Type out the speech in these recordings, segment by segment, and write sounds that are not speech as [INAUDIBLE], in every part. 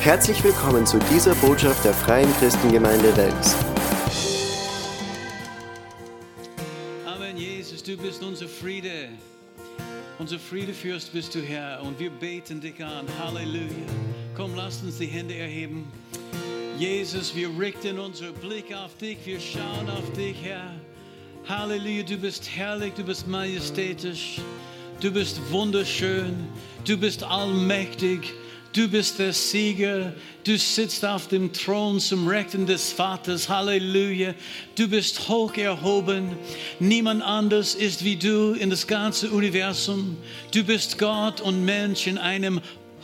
Herzlich willkommen zu dieser Botschaft der Freien Christengemeinde Wels. Amen, Jesus, du bist unser Friede. Unser Friedefürst bist du, Herr, und wir beten dich an. Halleluja. Komm, lasst uns die Hände erheben. Jesus, wir richten unseren Blick auf dich, wir schauen auf dich, Herr. Halleluja, du bist herrlich, du bist majestätisch, du bist wunderschön, du bist allmächtig. Du bist der Sieger, du sitzt auf dem Thron zum Rechten des Vaters, Halleluja. Du bist hoch erhoben, niemand anders ist wie du in das ganze Universum. Du bist Gott und Mensch in einem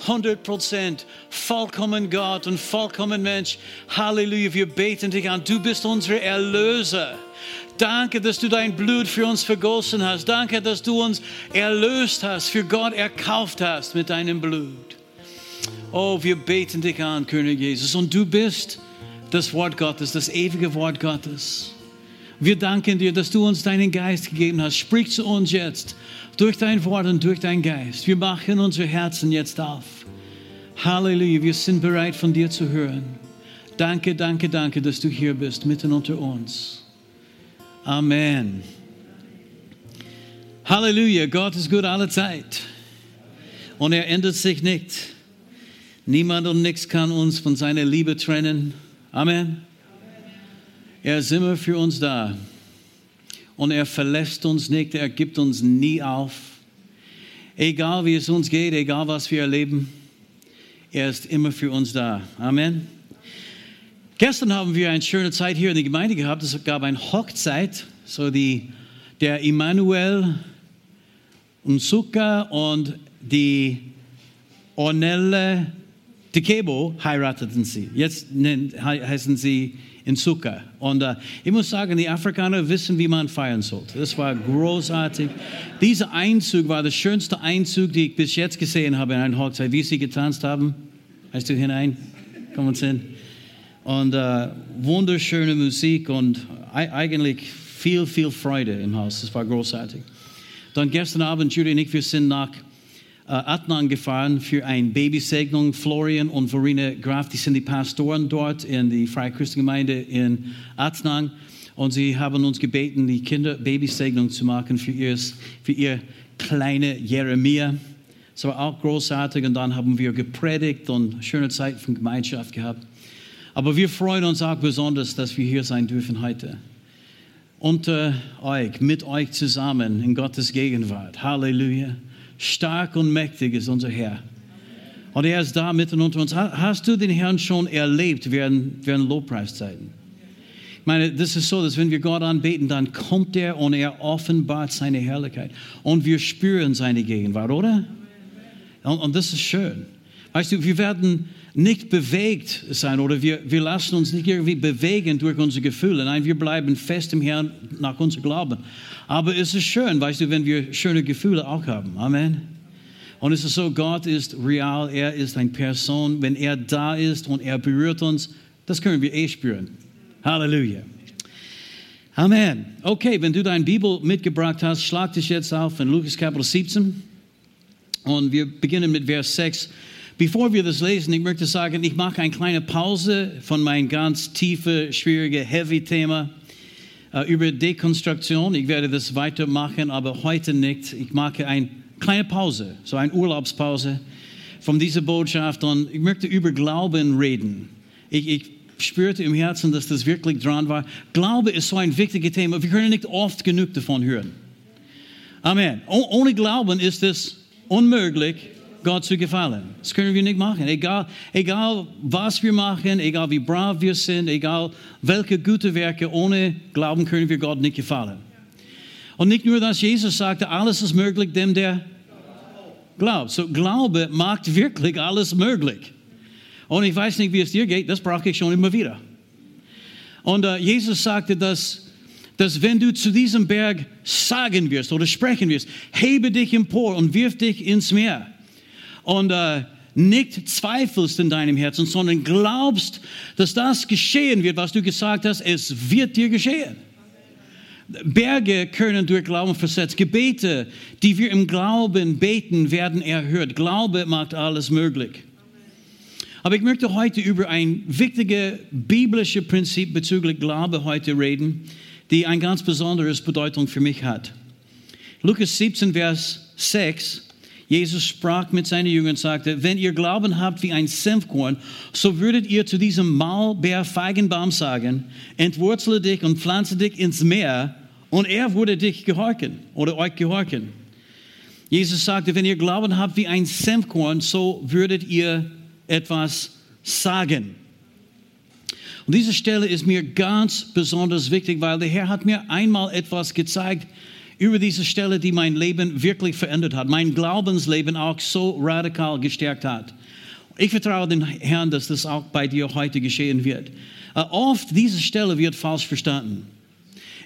100% vollkommen Gott und vollkommen Mensch. Halleluja, wir beten dich an. Du bist unser Erlöser. Danke, dass du dein Blut für uns vergossen hast. Danke, dass du uns erlöst hast, für Gott erkauft hast mit deinem Blut. Oh, wir beten dich an, König Jesus. Und du bist das Wort Gottes, das ewige Wort Gottes. Wir danken dir, dass du uns deinen Geist gegeben hast. Sprich zu uns jetzt durch dein Wort und durch deinen Geist. Wir machen unsere Herzen jetzt auf. Halleluja, wir sind bereit von dir zu hören. Danke, danke, danke, dass du hier bist, mitten unter uns. Amen. Halleluja, Gott ist gut alle Zeit. Und er ändert sich nicht. Niemand und nichts kann uns von seiner Liebe trennen. Amen. Er ist immer für uns da. Und er verlässt uns nicht, er gibt uns nie auf. Egal wie es uns geht, egal was wir erleben, er ist immer für uns da. Amen. Gestern haben wir eine schöne Zeit hier in der Gemeinde gehabt. Es gab eine Hochzeit, so die, der Immanuel und Suka und die Ornelle Tikebo heirateten sie. Jetzt heißen sie Insuka. Und uh, ich muss sagen, die Afrikaner wissen, wie man feiern sollte. Das war großartig. Dieser Einzug war der schönste Einzug, den ich bis jetzt gesehen habe in einer Hochzeit. Wie sie getanzt haben. Heißt du hinein? Komm uns hin. Und uh, wunderschöne Musik und eigentlich viel, viel Freude im Haus. Das war großartig. Dann gestern Abend, Judy und ich, wir sind nach äh, Adnan gefahren für eine Babysegnung. Florian und Verena Graf, die sind die Pastoren dort in die Freie Christengemeinde in Adnan. Und sie haben uns gebeten, die Kinder Babysegnung zu machen für, ihrs, für ihr kleine Jeremia. Das war auch großartig. Und dann haben wir gepredigt und schöne Zeit von Gemeinschaft gehabt. Aber wir freuen uns auch besonders, dass wir hier sein dürfen heute. Unter euch, mit euch zusammen in Gottes Gegenwart. Halleluja. Stark und mächtig ist unser Herr. Und er ist da mitten unter uns. Hast du den Herrn schon erlebt während, während Lobpreiszeiten? Ich meine, das ist so, dass wenn wir Gott anbeten, dann kommt er und er offenbart seine Herrlichkeit. Und wir spüren seine Gegenwart, oder? Und, und das ist schön. Weißt du, wir werden nicht bewegt sein oder wir, wir lassen uns nicht irgendwie bewegen durch unsere Gefühle. Nein, wir bleiben fest im Herrn nach unserem Glauben. Aber es ist schön, weißt du, wenn wir schöne Gefühle auch haben. Amen. Und es ist so, Gott ist real, er ist eine Person. Wenn er da ist und er berührt uns, das können wir eh spüren. Halleluja. Amen. Okay, wenn du deine Bibel mitgebracht hast, schlag dich jetzt auf in Lukas Kapitel 17. Und wir beginnen mit Vers 6. Bevor wir das lesen, ich möchte sagen, ich mache eine kleine Pause von meinem ganz tiefe, schwierige, heavy Thema äh, über Dekonstruktion. Ich werde das weitermachen, aber heute nicht. Ich mache eine kleine Pause, so eine Urlaubspause von dieser Botschaft und ich möchte über Glauben reden. Ich, ich spürte im Herzen, dass das wirklich dran war. Glaube ist so ein wichtiges Thema. Wir können nicht oft genug davon hören. Amen. Ohne Glauben ist es unmöglich, Gott zu gefallen. Das können wir nicht machen. Egal, egal was wir machen, egal wie brav wir sind, egal welche gute Werke, ohne Glauben können wir Gott nicht gefallen. Und nicht nur, dass Jesus sagte, alles ist möglich dem, der glaubt. So Glaube macht wirklich alles möglich. Und ich weiß nicht, wie es dir geht, das brauche ich schon immer wieder. Und uh, Jesus sagte, dass, dass wenn du zu diesem Berg sagen wirst oder sprechen wirst, hebe dich empor und wirf dich ins Meer und äh, nicht zweifelst in deinem Herzen, sondern glaubst, dass das geschehen wird, was du gesagt hast, es wird dir geschehen. Berge können durch Glauben versetzt. Gebete, die wir im Glauben beten, werden erhört. Glaube macht alles möglich. Aber ich möchte heute über ein wichtiges biblisches Prinzip bezüglich Glaube heute reden, die eine ganz besondere Bedeutung für mich hat. Lukas 17, Vers 6. Jesus sprach mit seinen Jüngern und sagte, wenn ihr Glauben habt wie ein Senfkorn, so würdet ihr zu diesem Maulbeer-Feigenbaum sagen, entwurzle dich und pflanze dich ins Meer und er würde dich gehorchen oder euch gehorchen. Jesus sagte, wenn ihr Glauben habt wie ein Senfkorn, so würdet ihr etwas sagen. Und diese Stelle ist mir ganz besonders wichtig, weil der Herr hat mir einmal etwas gezeigt über diese Stelle, die mein Leben wirklich verändert hat, mein Glaubensleben auch so radikal gestärkt hat. Ich vertraue dem Herrn, dass das auch bei dir heute geschehen wird. Uh, oft diese Stelle wird falsch verstanden.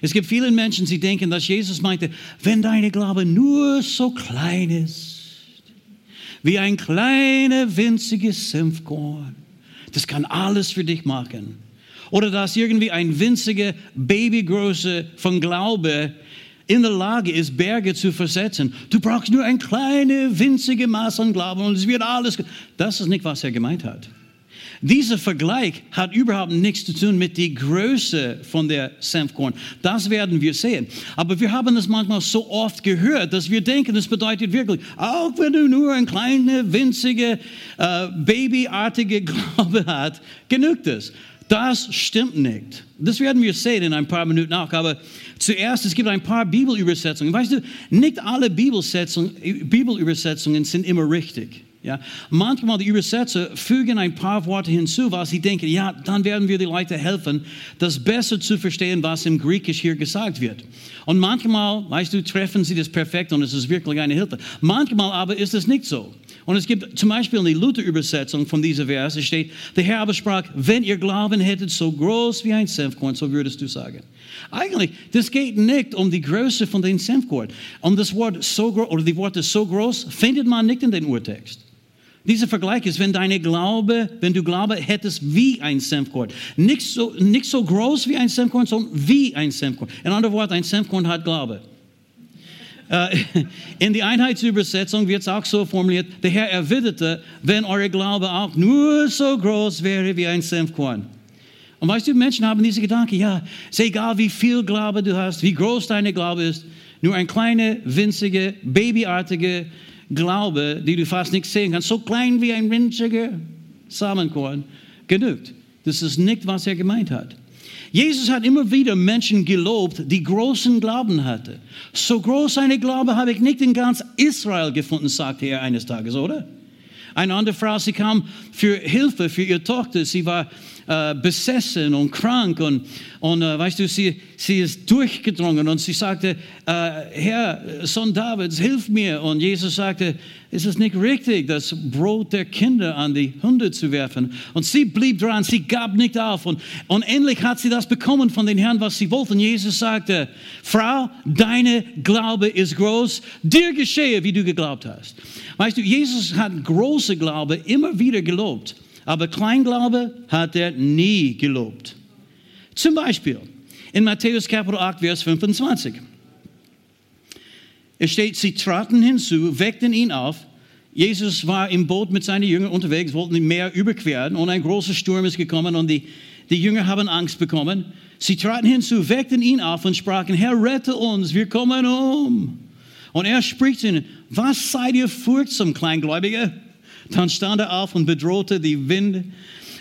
Es gibt viele Menschen, die denken, dass Jesus meinte, wenn deine Glaube nur so klein ist, wie ein kleines, winziges Senfkorn. Das kann alles für dich machen. Oder dass irgendwie ein winziger Babygröße von Glaube in der Lage ist, Berge zu versetzen. Du brauchst nur ein kleines, winzige Maß an Glauben und es wird alles. Das ist nicht, was er gemeint hat. Dieser Vergleich hat überhaupt nichts zu tun mit der Größe von der Senfkorn. Das werden wir sehen. Aber wir haben es manchmal so oft gehört, dass wir denken, das bedeutet wirklich, auch wenn du nur ein kleiner, winziger, äh, babyartige [LAUGHS] Glaube hast, genügt es. Das stimmt nicht. Das werden wir sehen in ein paar Minuten auch. Aber zuerst, es gibt ein paar Bibelübersetzungen. Weißt du, nicht alle Bibelübersetzungen sind immer richtig. Ja, manchmal die Übersetzer fügen ein paar Worte hinzu, was sie denken, ja, dann werden wir die Leute helfen, das besser zu verstehen, was im Griechisch hier gesagt wird. Und manchmal, weißt du, treffen sie das perfekt und es ist wirklich eine Hilfe. Manchmal aber ist es nicht so. Und es gibt zum Beispiel in der Luther-Übersetzung von dieser Vers, steht, der Herr aber sprach, wenn ihr Glauben hättet so groß wie ein Senfkorn, so würdest du sagen. Eigentlich, das geht nicht um die Größe von den Senfkorn. Um das Wort so groß, oder die Worte so groß, findet man nicht in den Urtext. Dieser Vergleich ist, wenn deine Glaube, wenn du Glaube hättest wie ein Senfkorn. Nicht so, nicht so groß wie ein Senfkorn, sondern wie ein Senfkorn. In anderen Worten, ein Senfkorn hat Glaube. Äh, [LAUGHS] in der Einheitsübersetzung wird es auch so formuliert, der Herr erwiderte, wenn eure Glaube auch nur so groß wäre wie ein Senfkorn. Und weißt du, Menschen haben diese Gedanken, ja, ist egal wie viel Glaube du hast, wie groß deine Glaube ist, nur ein kleiner, winziger, babyartiger Glaube, die du fast nicht sehen kannst, so klein wie ein winziger Samenkorn, genügt. Das ist nicht, was er gemeint hat. Jesus hat immer wieder Menschen gelobt, die großen Glauben hatten. So groß eine Glaube habe ich nicht in ganz Israel gefunden, sagte er eines Tages, oder? Eine andere Frau, sie kam für Hilfe für ihre Tochter. Sie war äh, besessen und krank und, und äh, weißt du, sie, sie ist durchgedrungen und sie sagte, äh, Herr, Sohn Davids, hilf mir. Und Jesus sagte, ist es nicht richtig, das Brot der Kinder an die Hunde zu werfen? Und sie blieb dran, sie gab nicht auf. Und, und endlich hat sie das bekommen von den Herrn, was sie wollte. Und Jesus sagte, Frau, deine Glaube ist groß, dir geschehe, wie du geglaubt hast. Weißt du, Jesus hat große Glaube immer wieder gelobt. Aber Kleinglaube hat er nie gelobt. Zum Beispiel in Matthäus Kapitel 8, Vers 25. Es steht, sie traten hinzu, weckten ihn auf. Jesus war im Boot mit seinen Jüngern unterwegs, wollten im Meer überqueren und ein großer Sturm ist gekommen und die, die Jünger haben Angst bekommen. Sie traten hinzu, weckten ihn auf und sprachen, Herr, rette uns, wir kommen um. Und er spricht zu ihnen, was seid ihr furchtsam, Kleingläubige? Dann stand er auf und bedrohte die Wind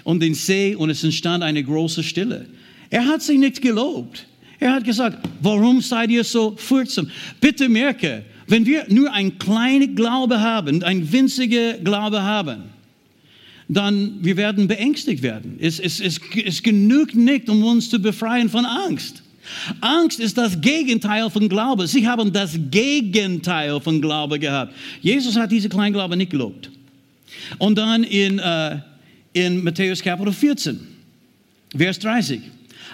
und den See und es entstand eine große Stille. Er hat sich nicht gelobt. Er hat gesagt, warum seid ihr so furchtsam? Bitte merke, wenn wir nur ein kleiner Glaube haben, ein winziger Glaube haben, dann wir werden beängstigt werden. Es, es, es, es genügt nicht, um uns zu befreien von Angst. Angst ist das Gegenteil von Glaube. Sie haben das Gegenteil von Glaube gehabt. Jesus hat diese Kleinglaube nicht gelobt. Und dann in, äh, in Matthäus Kapitel 14, Vers 30.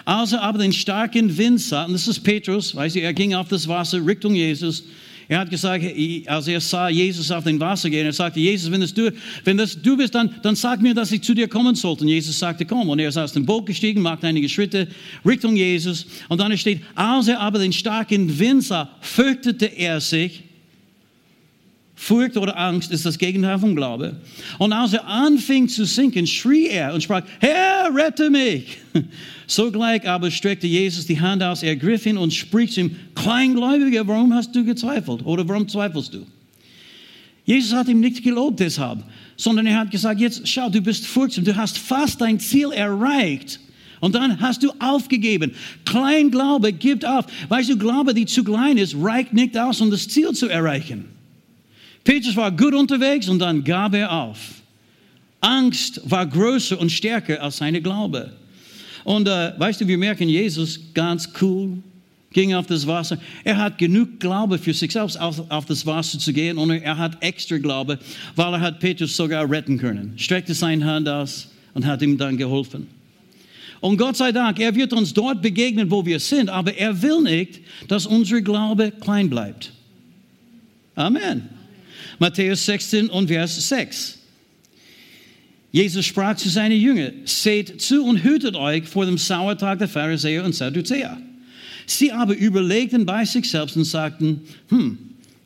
Als er aber den starken Wind sah, und das ist Petrus, weißt du, er ging auf das Wasser Richtung Jesus. Er hat gesagt, als er sah Jesus auf dem Wasser gehen, er sagte, Jesus, wenn das du, wenn das du bist, dann, dann sag mir, dass ich zu dir kommen sollte. Und Jesus sagte, komm. Und er ist aus dem Boot gestiegen, machte einige Schritte Richtung Jesus. Und dann steht, als er aber den starken Wind sah, fürchtete er sich Furcht oder Angst ist das Gegenteil von Glaube. Und als er anfing zu sinken, schrie er und sprach, Herr, rette mich. [LAUGHS] Sogleich aber streckte Jesus die Hand aus, ergriff ihn und spricht zu ihm, Kleingläubiger, warum hast du gezweifelt? Oder warum zweifelst du? Jesus hat ihm nicht gelobt deshalb, sondern er hat gesagt, jetzt schau, du bist furchtsam, du hast fast dein Ziel erreicht. Und dann hast du aufgegeben. Kleinglaube gibt auf. Weißt du, Glaube, die zu klein ist, reicht nicht aus, um das Ziel zu erreichen. Petrus war gut unterwegs und dann gab er auf. Angst war größer und stärker als seine Glaube. Und äh, weißt du, wir merken Jesus ganz cool, ging auf das Wasser. Er hat genug Glaube für sich selbst auf, auf, das Wasser zu gehen und er hat extra Glaube, weil er hat Petrus sogar retten können. Streckte seine Hand aus und hat ihm dann geholfen. Und Gott sei Dank, er wird uns dort begegnen, wo wir sind, aber er will nicht, dass unser Glaube klein bleibt. Amen. Matthäus 16 und Vers 6. Jesus sprach zu seinen Jüngern, seht zu und hütet euch vor dem Sauertag der Pharisäer und Sadduzäer. Sie aber überlegten bei sich selbst und sagten, hm,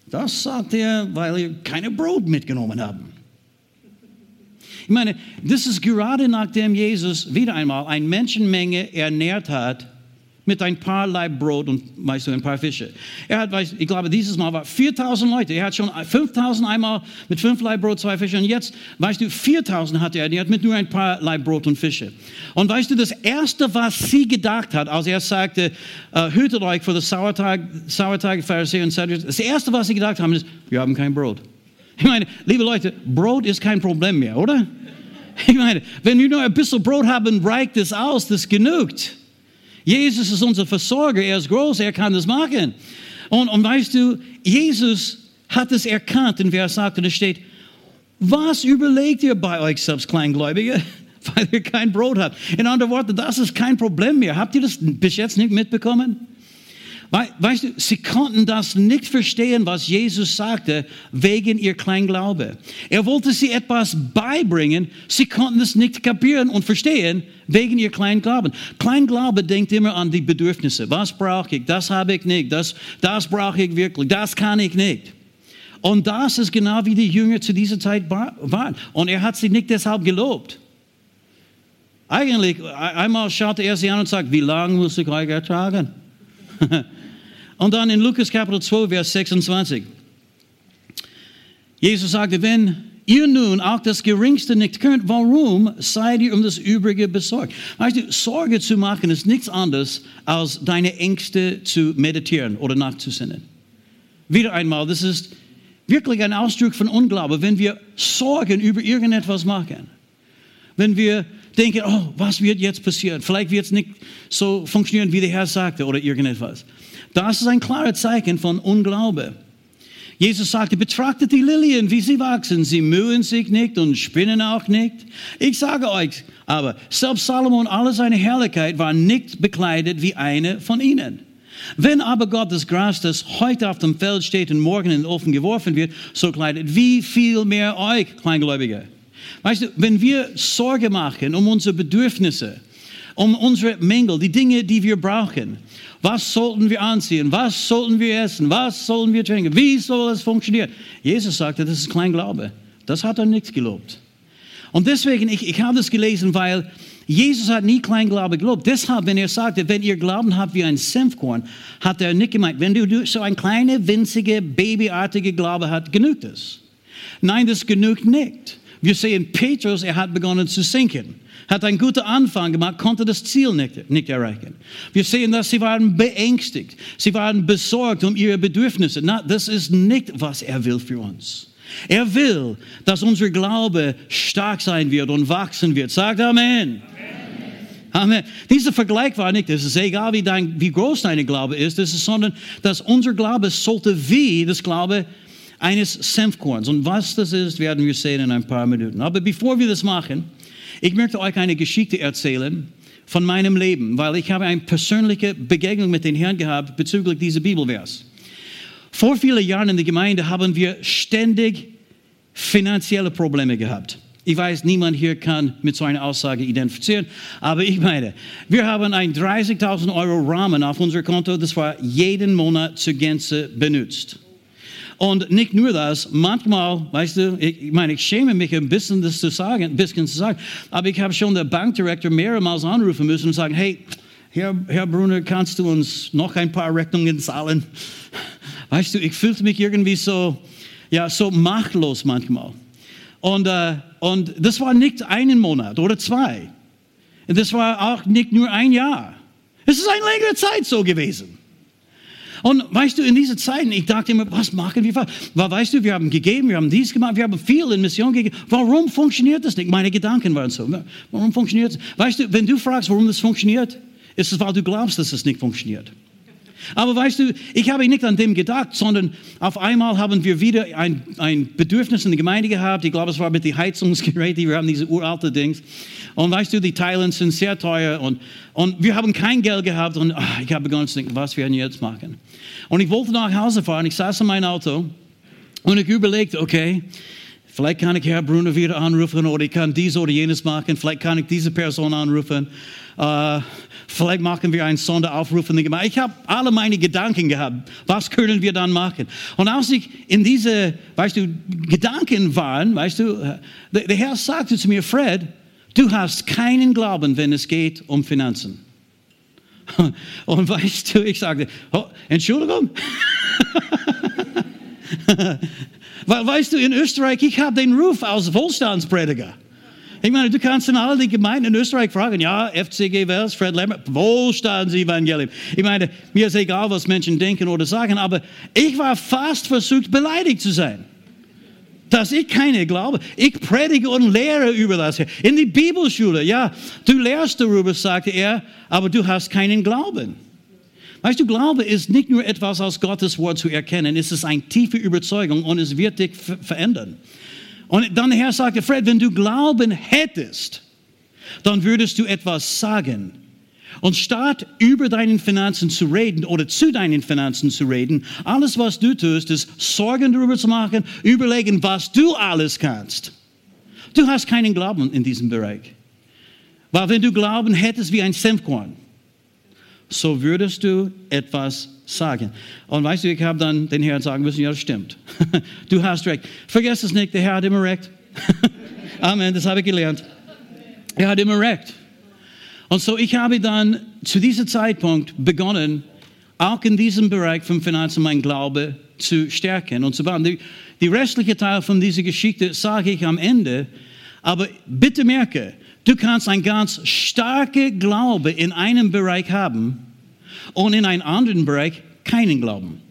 das sagt er, weil ihr keine Brot mitgenommen haben. Ich meine, das ist gerade nachdem Jesus wieder einmal eine Menschenmenge ernährt hat mit ein paar Laib Brot und weißt du, ein paar Fische. Er hat, ich glaube, dieses Mal war 4000 Leute. Er hat schon 5000 einmal mit fünf Laib Brot, zwei Fische und jetzt, weißt du, 4000 hat er ernährt mit nur ein paar Laib Brot und Fische. Und weißt du, das Erste, was sie gedacht hat, als er sagte, uh, hütet euch vor der Sauertag, Sauertag, Pharisäer und Sadduceer, das Erste, was sie gedacht haben, ist, wir haben kein Brot. Ich meine, liebe Leute, Brot ist kein Problem mehr, oder? Ich meine, wenn wir nur ein bisschen Brot haben, reicht es aus, das genügt. Jesus ist unser Versorger, er ist groß, er kann das machen. Und, und weißt du, Jesus hat es erkannt und wer sagt, und es steht, was überlegt ihr bei euch selbst, Kleingläubige, [LAUGHS] weil ihr kein Brot habt? In anderen Worten, das ist kein Problem mehr. Habt ihr das bis jetzt nicht mitbekommen? Weißt du, sie konnten das nicht verstehen, was Jesus sagte, wegen ihr Kleinglaube. Er wollte sie etwas beibringen, sie konnten es nicht kapieren und verstehen, wegen ihr Kleinglauben. Kleinglaube denkt immer an die Bedürfnisse. Was brauche ich? Das habe ich nicht. Das, das brauche ich wirklich. Das kann ich nicht. Und das ist genau wie die Jünger zu dieser Zeit waren. Und er hat sie nicht deshalb gelobt. Eigentlich, einmal schaute er sie an und sagt, wie lange muss ich euch ertragen? [LAUGHS] Und dann in Lukas Kapitel 2, Vers 26. Jesus sagte, wenn ihr nun auch das Geringste nicht könnt, warum seid ihr um das Übrige besorgt? Weißt du, Sorge zu machen ist nichts anderes, als deine Ängste zu meditieren oder nachzusinnen. Wieder einmal, das ist wirklich ein Ausdruck von Unglaube, wenn wir Sorgen über irgendetwas machen. Wenn wir denken, oh, was wird jetzt passieren? Vielleicht wird es nicht so funktionieren, wie der Herr sagte oder irgendetwas. Das ist ein klares Zeichen von Unglaube. Jesus sagte, betrachtet die Lilien, wie sie wachsen. Sie mühen sich nicht und spinnen auch nicht. Ich sage euch aber, selbst Salomon, alle seine Herrlichkeit war nicht bekleidet wie eine von ihnen. Wenn aber Gott das Gras, das heute auf dem Feld steht und morgen in den Ofen geworfen wird, so kleidet, wie viel mehr euch, Kleingläubige? Weißt du, wenn wir Sorge machen um unsere Bedürfnisse, um unsere Mängel, die Dinge, die wir brauchen, was sollten wir anziehen? Was sollten wir essen? Was sollten wir trinken? Wie soll es funktionieren? Jesus sagte, das ist Kleinglaube. Das hat er nicht gelobt. Und deswegen, ich, ich habe das gelesen, weil Jesus hat nie Kleinglaube gelobt. Deshalb, wenn er sagte, wenn ihr Glauben habt wie ein Senfkorn, hat er nicht gemeint, wenn du so ein kleiner, winzige, babyartige Glaube hast, genügt es. Nein, das genügt nicht. Wir sehen Petrus, er hat begonnen zu sinken hat einen guten Anfang gemacht, konnte das Ziel nicht, nicht erreichen. Wir sehen, dass sie waren beängstigt. Sie waren besorgt um ihre Bedürfnisse. Na, das ist nicht, was er will für uns. Er will, dass unser Glaube stark sein wird und wachsen wird. Sagt Amen. Amen. Dieser Vergleich war nicht, es ist egal, wie, dein, wie groß dein Glaube ist, es ist, sondern dass unser Glaube sollte wie das Glaube eines Senfkorns. Und was das ist, werden wir sehen in ein paar Minuten. Aber bevor wir das machen, ich möchte euch eine Geschichte erzählen von meinem Leben, weil ich habe eine persönliche Begegnung mit den Herrn gehabt bezüglich dieser Bibelvers. Vor vielen Jahren in der Gemeinde haben wir ständig finanzielle Probleme gehabt. Ich weiß, niemand hier kann mit so einer Aussage identifizieren, aber ich meine, wir haben einen 30.000 Euro Rahmen auf unser Konto, das war jeden Monat zur Gänze benutzt. Und nicht nur das, manchmal, weißt du, ich, ich meine, ich schäme mich ein bisschen, das zu sagen, ein bisschen zu sagen, aber ich habe schon den Bankdirektor mehrmals anrufen müssen und sagen, hey, Herr, Herr Brunner, kannst du uns noch ein paar Rechnungen zahlen? Weißt du, ich fühlte mich irgendwie so, ja, so machtlos manchmal. Und, äh, und das war nicht einen Monat oder zwei. Das war auch nicht nur ein Jahr. Es ist eine längere Zeit so gewesen. Und weißt du, in dieser Zeit, ich dachte immer, was machen wir? Weil, weißt du, wir haben gegeben, wir haben dies gemacht, wir haben viel in Mission gegeben. Warum funktioniert das nicht? Meine Gedanken waren so. Warum funktioniert es? Weißt du, wenn du fragst, warum das funktioniert, ist es, weil du glaubst, dass es nicht funktioniert. Aber weißt du, ich habe nicht an dem gedacht, sondern auf einmal haben wir wieder ein, ein Bedürfnis in der Gemeinde gehabt. Ich glaube, es war mit den Heizungsgeräten. Wir haben diese uralte Dings. Und weißt du, die Teilen sind sehr teuer und, und wir haben kein Geld gehabt. Und ach, ich habe begonnen zu denken, was werden wir jetzt machen? Und ich wollte nach Hause fahren. Ich saß in meinem Auto und ich überlegte, okay, Vielleicht kann ich Herr Bruno wieder anrufen oder ich kann dies oder jenes machen. Vielleicht kann ich diese Person anrufen. Uh, vielleicht machen wir einen Sonderaufruf in der Gemeinde. Ich habe alle meine Gedanken gehabt. Was können wir dann machen? Und als ich in diese, weißt du, Gedanken war, weißt du, äh, der, der Herr sagte zu mir, Fred, du hast keinen Glauben, wenn es geht um Finanzen. [LAUGHS] Und weißt du, ich sagte, oh, Entschuldigung? [LAUGHS] [LAUGHS] Weil, weißt du, in Österreich, ich habe den Ruf als Wohlstandsprediger. Ich meine, du kannst in all die Gemeinden in Österreich fragen, ja, FCG Wels, Fred Lambert, Wohlstandsevangelium. Ich meine, mir ist egal, was Menschen denken oder sagen, aber ich war fast versucht, beleidigt zu sein. Dass ich keine glaube. Ich predige und lehre über das. In die Bibelschule, ja, du lehrst darüber, sagte er, aber du hast keinen Glauben. Weißt du, Glaube ist nicht nur etwas aus Gottes Wort zu erkennen, es ist eine tiefe Überzeugung und es wird dich verändern. Und dann der Herr sagte, Fred, wenn du Glauben hättest, dann würdest du etwas sagen. Und statt über deine Finanzen zu reden oder zu deinen Finanzen zu reden, alles, was du tust, ist Sorgen darüber zu machen, überlegen, was du alles kannst. Du hast keinen Glauben in diesem Bereich. Weil wenn du Glauben hättest wie ein Senfkorn, so würdest du etwas sagen. Und weißt du, ich habe dann den Herrn sagen müssen, ja, das stimmt. [LAUGHS] du hast recht. Vergiss es nicht, der Herr hat immer recht. [LAUGHS] Amen, das habe ich gelernt. Er hat immer recht. Und so, ich habe dann zu diesem Zeitpunkt begonnen, auch in diesem Bereich von Finanzen mein Glaube zu stärken und zu bauen. Die, die restliche Teil von dieser Geschichte sage ich am Ende, aber bitte merke, Du kannst ein ganz starker Glaube in einem Bereich haben und in einem anderen Bereich keinen Glauben.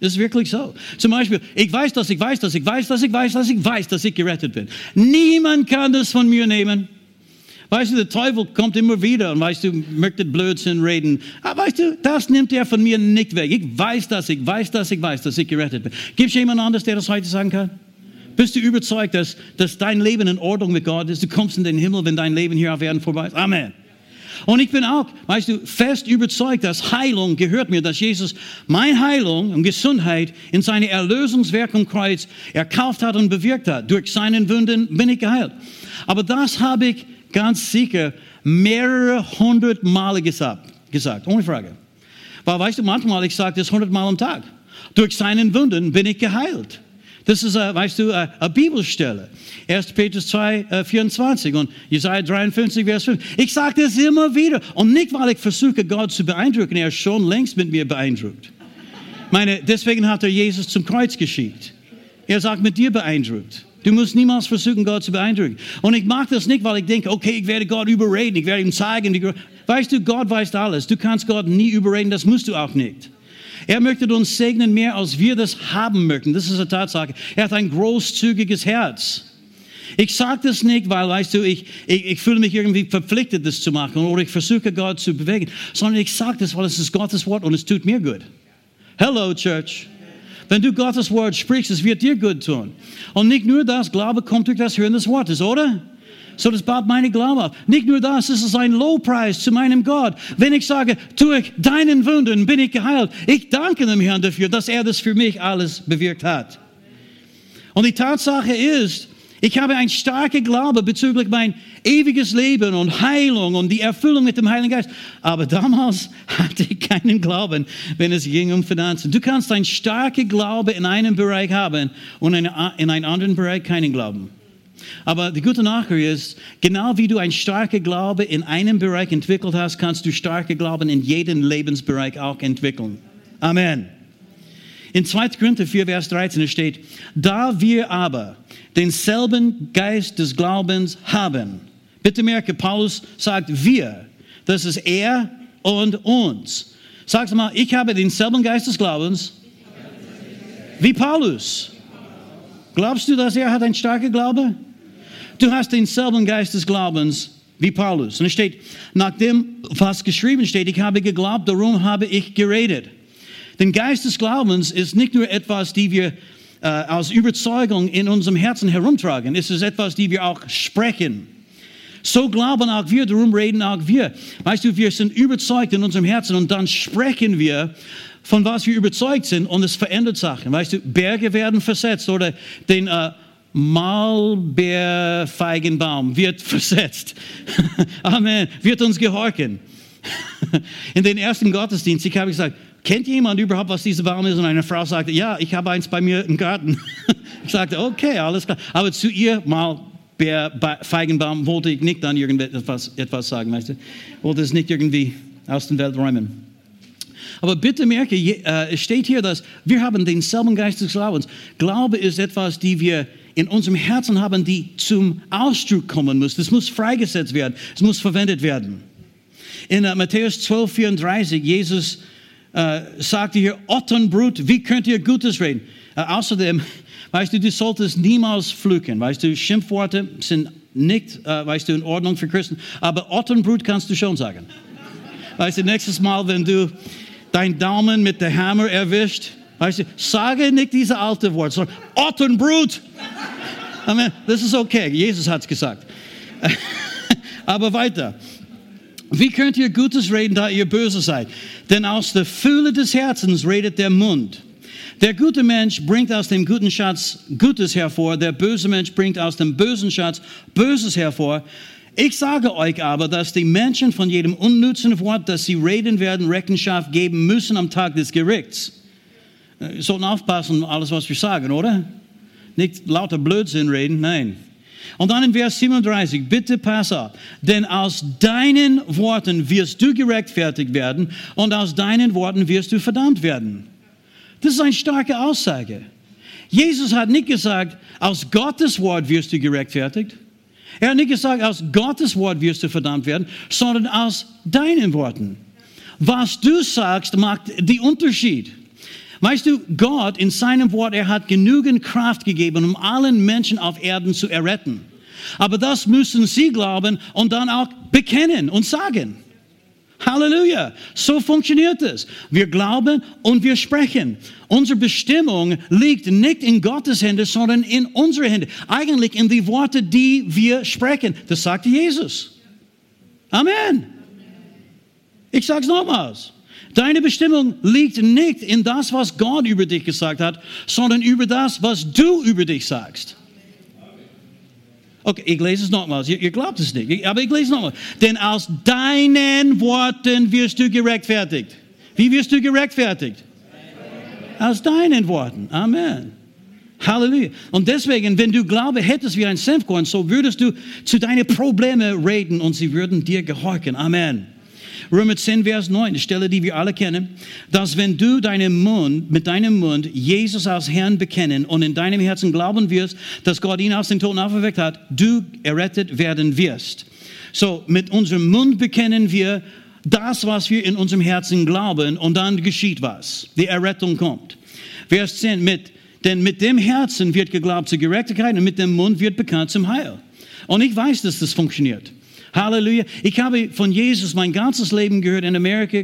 Das ist wirklich so. Zum Beispiel, ich weiß, dass ich weiß, dass ich weiß, dass ich weiß, dass ich weiß, dass ich gerettet bin. Niemand kann das von mir nehmen. Weißt du, der Teufel kommt immer wieder und weißt du, möchte Blödsinn reden. Aber weißt du, das nimmt er von mir nicht weg. Ich weiß, dass ich weiß, dass ich weiß, dass ich gerettet bin. Gibt es jemand anderes, der das heute sagen kann? Bist du überzeugt, dass, dass dein Leben in Ordnung mit Gott ist? Du kommst in den Himmel, wenn dein Leben hier auf Erden vorbei ist. Amen. Und ich bin auch, weißt du, fest überzeugt, dass Heilung gehört mir, dass Jesus meine Heilung und Gesundheit in seine Erlösungswerk am Kreuz erkauft hat und bewirkt hat. Durch seinen Wunden bin ich geheilt. Aber das habe ich ganz sicher mehrere hundert Male gesagt, gesagt ohne Frage. Weil, weißt du, manchmal, ich sage das hundert Mal am Tag. Durch seinen Wunden bin ich geheilt. Das ist, äh, weißt du, eine äh, Bibelstelle. 1. Petrus 2, äh, 24 und Jesaja 53, Vers 5. Ich sage das immer wieder. Und nicht, weil ich versuche, Gott zu beeindrucken. Er ist schon längst mit mir beeindruckt. Meine, deswegen hat er Jesus zum Kreuz geschickt. Er sagt, mit dir beeindruckt. Du musst niemals versuchen, Gott zu beeindrucken. Und ich mag das nicht, weil ich denke, okay, ich werde Gott überreden, ich werde ihm zeigen. Weißt du, Gott weiß alles. Du kannst Gott nie überreden, das musst du auch nicht. Er möchte uns segnen mehr, als wir das haben möchten. Das ist eine Tatsache. Er hat ein großzügiges Herz. Ich sage das nicht, weil, weißt du, ich, ich, ich, fühle mich irgendwie verpflichtet, das zu machen oder ich versuche Gott zu bewegen, sondern ich sage das, weil es ist Gottes Wort und es tut mir gut. Hello, Church. Wenn du Gottes Wort sprichst, es wird dir gut tun. Und nicht nur das, Glaube kommt durch das Hören des Wortes, oder? So, das baut meine Glaube auf. Nicht nur das, es ist ein Lobpreis zu meinem Gott. Wenn ich sage, durch deinen Wunden bin ich geheilt, ich danke dem Herrn dafür, dass er das für mich alles bewirkt hat. Und die Tatsache ist, Ich habe ein starker Glaube bezüglich mein ewiges Leben und Heilung und die Erfüllung mit dem Heiligen Geist. Aber damals [LAUGHS] hatte ich keinen Glauben, wenn es ging um Finanzen. Du kannst einen starken Glaube in einem Bereich haben und in einem anderen Bereich keinen Glauben. Aber die gute Nachricht ist, genau wie du einen starken Glaube in einem Bereich entwickelt hast, kannst du starke Glauben in jedem Lebensbereich auch entwickeln. Amen. In 2. Korinther 4, Vers 13 steht, da wir aber denselben Geist des Glaubens haben. Bitte merke, Paulus sagt wir. Das ist er und uns. Sag mal, ich habe denselben Geist des Glaubens wie Paulus. Glaubst du, dass er hat einen starken Glaube? Du hast denselben Geist des Glaubens wie Paulus. Und es steht, nachdem was geschrieben steht, ich habe geglaubt, darum habe ich geredet. Den Geist des Glaubens ist nicht nur etwas, die wir äh, als Überzeugung in unserem Herzen herumtragen. Es ist etwas, die wir auch sprechen. So glauben auch wir, darum reden auch wir. Weißt du, wir sind überzeugt in unserem Herzen und dann sprechen wir von was wir überzeugt sind und es verändert Sachen. Weißt du, Berge werden versetzt oder den äh, Malbeerfeigenbaum wird [LAUGHS] versetzt. Amen. Wird uns gehorchen. [LAUGHS] In den ersten Gottesdienst, ich habe gesagt, kennt jemand überhaupt, was dieser Baum ist? Und eine Frau sagte, ja, ich habe eins bei mir im Garten. [LAUGHS] Ich sagte, okay, alles klar. Aber zu ihr mal Feigenbaum wollte ich nicht dann irgendetwas etwas sagen, weißt du? Wollte es nicht irgendwie aus der Welt räumen. Aber bitte merke, äh, es steht hier, dass wir haben denselben Geist des Glaubens. Glaube ist etwas, die wir in unserem Herzen haben, die zum Ausdruck kommen muss. Das muss freigesetzt werden. Es muss verwendet werden. In uh, Matthäus 12, 34, Jesus uh, sagte hier, Ottenbrut, wie könnt ihr Gutes reden? Uh, außerdem, [LAUGHS] weißt du, du solltest niemals fluchen. Weißt du, Schimpfworte sind nicht, weißt du, in Ordnung für Christen. Aber Ottenbrut kannst du schon sagen. Weißt du, nächstes Mal, wenn du deinen Daumen mit der Hammer erwischt, weißt du, sage nicht diese alte Wort, sondern Ottenbrut. Amen. Das ist okay. Jesus hat es gesagt. [LAUGHS] Aber weiter. Wie könnt ihr Gutes reden, da ihr böse seid? Denn aus der Fülle des Herzens redet der Mund. Der gute Mensch bringt aus dem guten Schatz Gutes hervor, der böse Mensch bringt aus dem bösen Schatz Böses hervor. Ich sage euch aber, dass die Menschen von jedem unnützen Wort, das sie reden werden, Rechenschaft geben müssen am Tag des Gerichts. Wir äh, sollten aufpassen, alles, was wir sagen, oder? Nicht lauter Blödsinn reden, nein. Und dann in Vers 37, bitte pass auf, denn aus deinen Worten wirst du gerechtfertigt werden und aus deinen Worten wirst du verdammt werden. Das ist eine starke Aussage. Jesus hat nicht gesagt, aus Gottes Wort wirst du gerechtfertigt. Er hat nicht gesagt, aus Gottes Wort wirst du verdammt werden, sondern aus deinen Worten. Was du sagst, macht den Unterschied. Weißt du, Gott in seinem Wort, er hat genügend Kraft gegeben, um allen Menschen auf Erden zu erretten. Aber das müssen sie glauben und dann auch bekennen und sagen. Halleluja. So funktioniert es. Wir glauben und wir sprechen. Unsere Bestimmung liegt nicht in Gottes Hände, sondern in unsere Hände. Eigentlich in die Worte, die wir sprechen. Das sagte Jesus. Amen. Ich sage es nochmals. Deine Bestimmung liegt nicht in das, was Gott über dich gesagt hat, sondern über das, was du über dich sagst. Okay, ich lese es nochmals. Ihr, glaubt es nicht, aber ich lese es nochmals. Denn aus deinen Worten wirst du gerechtfertigt. Wie wirst du gerechtfertigt? Aus deinen Worten. Amen. Halleluja. Und deswegen, wenn du Glaube hättest wie ein Senfkorn, so würdest du zu deinen Problemen reden und sie würden dir gehorchen. Amen. Römer 10, Vers 9, die Stelle, die wir alle kennen, dass wenn du deinen Mund, mit deinem Mund Jesus als Herrn bekennen und in deinem Herzen glauben wirst, dass Gott ihn aus den Toten auferweckt hat, du errettet werden wirst. So, mit unserem Mund bekennen wir das, was wir in unserem Herzen glauben und dann geschieht was. Die Errettung kommt. Vers 10, mit, denn mit dem Herzen wird geglaubt zur Gerechtigkeit und mit dem Mund wird bekannt zum Heil. Und ich weiß, dass das funktioniert. Halleluja. Ich habe von Jesus mein ganzes Leben gehört. In Amerika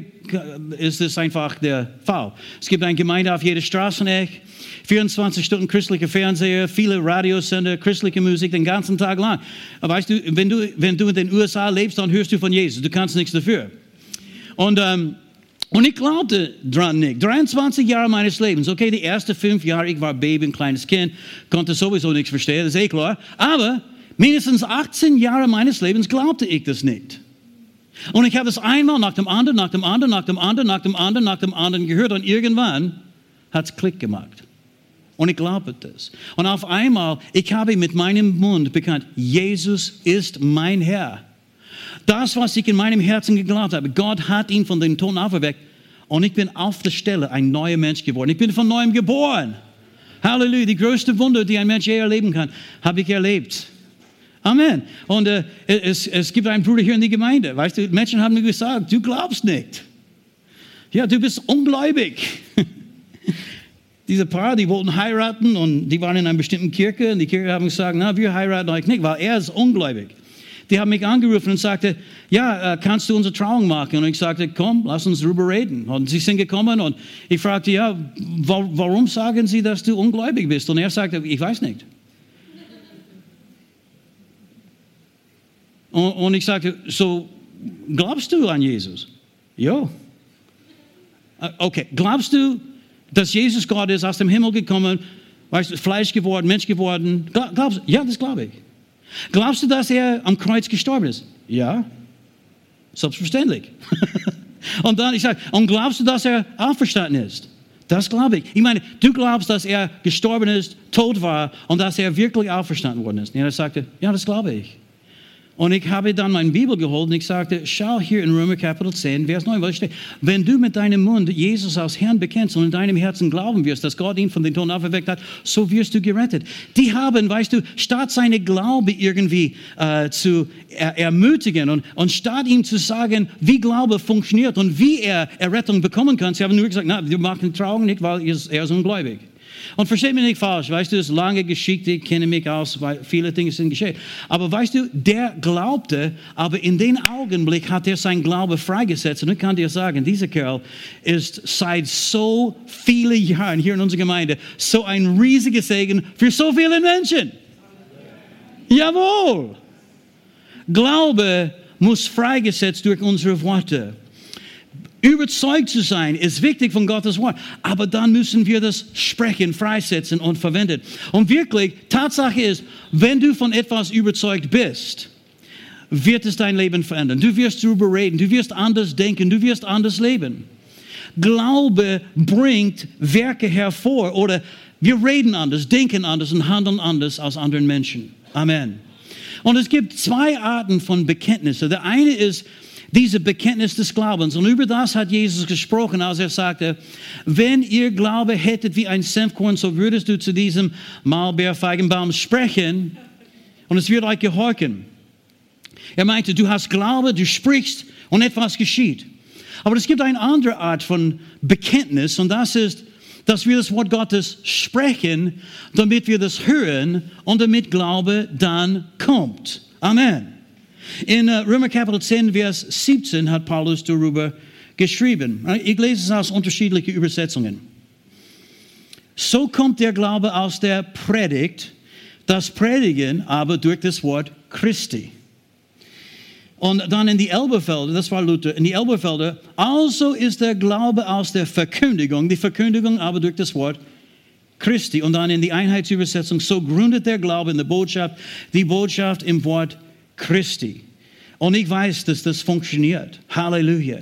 ist es einfach der Fall. Es gibt eine Gemeinde auf jeder Straßeneck, 24 Stunden christliche Fernseher, viele Radiosender, christliche Musik den ganzen Tag lang. Aber weißt du, wenn du, wenn du in den USA lebst, dann hörst du von Jesus. Du kannst nichts dafür. Und ähm, Und ich glaubte dran nicht. 23 Jahre meines Lebens. Okay, die ersten fünf Jahre, ich war Baby, ein kleines Kind, konnte sowieso nichts verstehen, das ist eh klar. Aber mindestens 18 Jahre meines Lebens glaubte ich das nicht. Und ich habe es einmal nach dem anderen, nach dem anderen, nach dem anderen, nach dem anderen, nach dem anderen gehört. Und irgendwann hat es Klick gemacht. Und ich glaube das. Und auf einmal, ich habe mit meinem Mund bekannt, Jesus ist mein Herr. Das, was ich in meinem Herzen geglaubt habe, Gott hat ihn von den Toten auferweckt. Und ich bin auf der Stelle ein neuer Mensch geworden. Ich bin von neuem geboren. Halleluja. Die größte Wunder, die ein Mensch je erleben kann, habe ich erlebt. Amen. Und äh, es, es gibt einen Bruder hier in der Gemeinde. Weißt du, Menschen haben mir gesagt, du glaubst nicht. Ja, du bist ungläubig. [LAUGHS] Diese Paar, die wollten heiraten und die waren in einer bestimmten Kirche und die Kirche haben gesagt, na, wir heiraten euch nicht, weil er ist ungläubig. Die haben mich angerufen und sagte, ja, äh, kannst du unsere Trauung machen? Und ich sagte, komm, lass uns darüber reden. Und sie sind gekommen und ich fragte, ja, warum sagen sie, dass du ungläubig bist? Und er sagte, ich weiß nicht. Und, und ich sagte, so, glaubst du an Jesus? Ja. Äh, okay, glaubst du, dass Jesus Gott ist, aus dem Himmel gekommen, weißt du, Fleisch geworden, Mensch geworden? Glaubst du? Ja, das glaube ich. Glaubst du, dass er am Kreuz gestorben ist? Ja. Selbstverständlich. [LAUGHS] und dann, ich sage, und glaubst du, dass er auferstanden ist? Das glaube ich. Ich meine, du glaubst, dass er gestorben ist, tot war und dass er wirklich auferstanden worden ist. Und er sagte, ja, das glaube ich. Und ich habe dann meine Bibel geholt und ich sagte, schau hier in Römer Kapitel 10, Vers 9, was steht. Wenn du mit deinem Mund Jesus als Herrn bekennst und in deinem Herzen glauben wirst, dass Gott ihn von den Toten auferweckt hat, so wirst du gerettet. Die haben, weißt du, statt seine Glaube irgendwie äh, zu er ermutigen und, und statt ihm zu sagen, wie Glaube funktioniert und wie er Errettung bekommen kann, sie haben nur gesagt, na, wir machen Trauung nicht, weil er ist ungläubig. Und versteht mich nicht falsch, weißt du, das ist lange Geschichte, ich kenne mich aus, weil viele Dinge sind geschehen. Aber weißt du, der glaubte, aber in dem Augenblick hat er sein Glaube freigesetzt. Und ich kann dir sagen, dieser Kerl ist seit so vielen Jahren hier in unserer Gemeinde so ein riesiger Segen für so viele Menschen. Jawohl. Glaube muss freigesetzt durch unsere Worte. Überzeugt zu sein ist wichtig von Gottes Wort, aber dann müssen wir das sprechen, freisetzen und verwenden. Und wirklich, Tatsache ist, wenn du von etwas überzeugt bist, wird es dein Leben verändern. Du wirst darüber reden, du wirst anders denken, du wirst anders leben. Glaube bringt Werke hervor oder wir reden anders, denken anders und handeln anders als anderen Menschen. Amen. Und es gibt zwei Arten von Bekenntnissen. Der eine ist, diese Bekenntnis des Glaubens. Und über das hat Jesus gesprochen, als er sagte, wenn ihr Glaube hättet wie ein Senfkorn, so würdest du zu diesem Maulbeerfeigenbaum sprechen und es wird euch gehorchen. Er meinte, du hast Glaube, du sprichst und etwas geschieht. Aber es gibt eine andere Art von Bekenntnis und das ist, dass wir das Wort Gottes sprechen, damit wir das hören und damit Glaube dann kommt. Amen. In uh, Römer Kapitel 10, Vers 17 hat Paulus darüber geschrieben. Ich lese es aus unterschiedlichen Übersetzungen. So kommt der Glaube aus der Predigt, das Predigen aber durch das Wort Christi. Und dann in die Elberfelder, das war Luther, in die Elberfelder, also ist der Glaube aus der Verkündigung, die Verkündigung aber durch das Wort Christi. Und dann in die Einheitsübersetzung, so gründet der Glaube in der Botschaft, die Botschaft im Wort Christi. Und ich weiß, dass das funktioniert. Halleluja.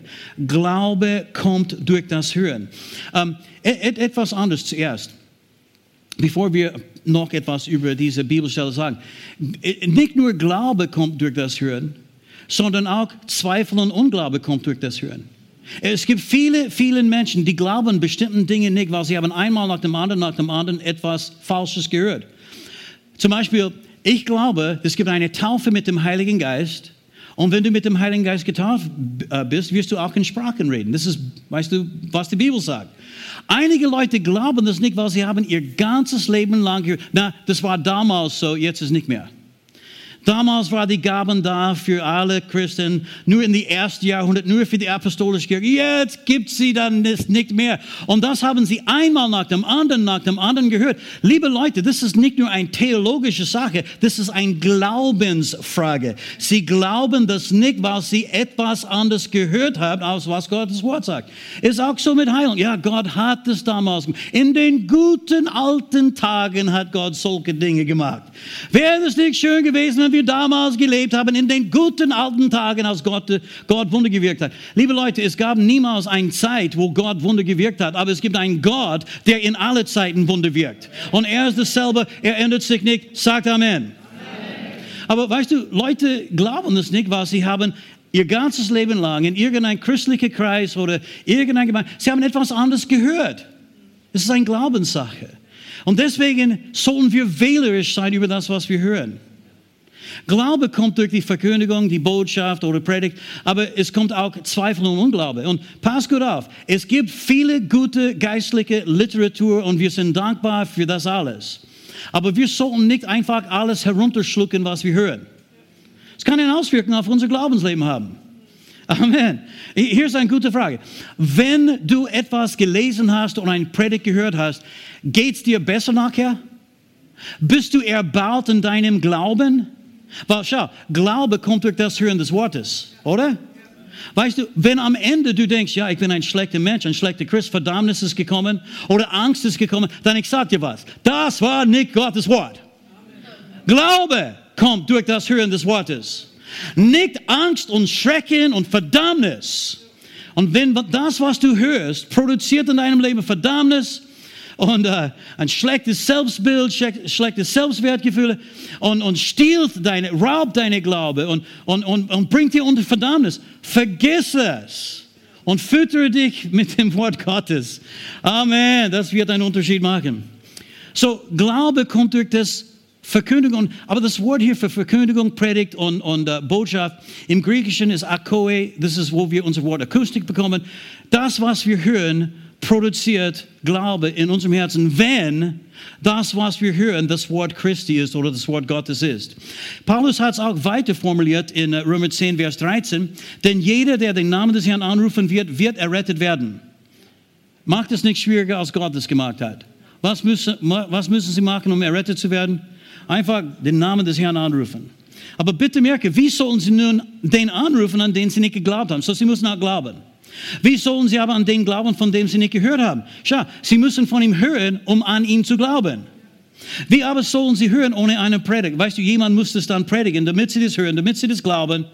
Glaube kommt durch das Hören. Ähm, et etwas anderes zuerst, bevor wir noch etwas über diese Bibelstelle sagen. Nicht nur Glaube kommt durch das Hören, sondern auch Zweifel und Unglaube kommt durch das Hören. Es gibt viele, viele Menschen, die glauben bestimmten Dingen nicht, weil sie haben einmal nach dem anderen, nach dem anderen etwas Falsches gehört. Zum Beispiel, ich glaube, es gibt eine Taufe mit dem Heiligen Geist. Und wenn du mit dem Heiligen Geist getauft äh, bist, wirst du auch in Sprachen reden. Das ist, weißt du, was die Bibel sagt. Einige Leute glauben das nicht, weil sie haben ihr ganzes Leben lang. Na, das war damals so, jetzt ist nicht mehr. Damals war die Gaben da für alle Christen, nur in die ersten Jahrhundert, nur für die apostolische Kirche. Jetzt gibt sie dann nicht mehr. Und das haben sie einmal nach dem anderen, nach dem anderen gehört. Liebe Leute, das ist nicht nur eine theologische Sache, das ist eine Glaubensfrage. Sie glauben das nicht, weil sie etwas anderes gehört haben, als was Gottes Wort sagt. Ist auch so mit Heilung. Ja, Gott hat es damals gemacht. In den guten alten Tagen hat Gott solche Dinge gemacht. Wäre es nicht schön gewesen, wenn wir damals gelebt haben, in den guten alten Tagen, als Gott, Gott Wunder gewirkt hat. Liebe Leute, es gab niemals eine Zeit, wo Gott Wunder gewirkt hat, aber es gibt einen Gott, der in alle Zeiten Wunder wirkt. Und er ist dasselbe, er ändert sich nicht. Sagt Amen. Aber weißt du, Leute glauben das nicht, weil sie haben ihr ganzes Leben lang in irgendeinem christlichen Kreis oder irgendeiner Gemeinde, sie haben etwas anderes gehört. Es ist eine Glaubenssache. Und deswegen sollen wir wählerisch sein über das, was wir hören. Glaube kommt durch die Verkündigung, die Botschaft oder Predigt, aber es kommt auch Zweifel und Unglaube. Und pass gut auf, es gibt viele gute geistliche Literatur und wir sind dankbar für das alles. Aber wir sollten nicht einfach alles herunterschlucken, was wir hören. Es kann eine Auswirkung auf unser Glaubensleben haben. Amen. Hier ist eine gute Frage. Wenn du etwas gelesen hast und ein Predigt gehört hast, geht es dir besser nachher? Bist du erbaut in deinem Glauben? Weil schau, Glaube kommt durch das Hören des Wortes, oder? Weißt du, wenn am Ende du denkst, ja, ich bin ein schlechter Mensch, ein schlechter Christ, Verdammnis ist gekommen oder Angst ist gekommen, dann ich sag dir was, das war nicht Gottes Wort. Glaube kommt durch das Hören des Wortes. Nicht Angst und Schrecken und Verdammnis. Und wenn das, was du hörst, produziert in deinem Leben Verdammnis, und äh, ein schlechtes Selbstbild, schlechtes Selbstwertgefühl und, und stiehlt deine, raubt deine Glaube und, und, und, und bringt dir unter Verdammnis. Vergiss es und füttere dich mit dem Wort Gottes. Amen. Das wird einen Unterschied machen. So, Glaube kommt durch das Verkündigung, aber das Wort hier für Verkündigung, Predigt und, und uh, Botschaft im Griechischen ist Akoe, das ist, wo wir unser Wort Akustik bekommen. Das, was wir hören, produziert Glaube in unserem Herzen, wenn das, was wir hören, das Wort Christi ist oder das Wort Gottes ist. Paulus hat es auch weiter formuliert in äh, Römer 10, Vers 13, denn jeder, der den Namen des Herrn anrufen wird, wird errettet werden. Macht es nicht schwieriger, als Gott es gemacht hat. Was müssen, was müssen sie machen, um errettet zu werden? Einfach den Namen des Herrn anrufen. Aber bitte merke, wie sollen sie nun den anrufen, an den sie nicht geglaubt haben? So, sie müssen auch glauben. Wie sollen sie aber an den glauben, von dem sie nicht gehört haben? Schau, sie müssen von ihm hören, um an ihn zu glauben. Wie aber sollen sie hören ohne eine Predigt? Weißt du, jemand muss das dann predigen, damit sie das hören, damit sie das glauben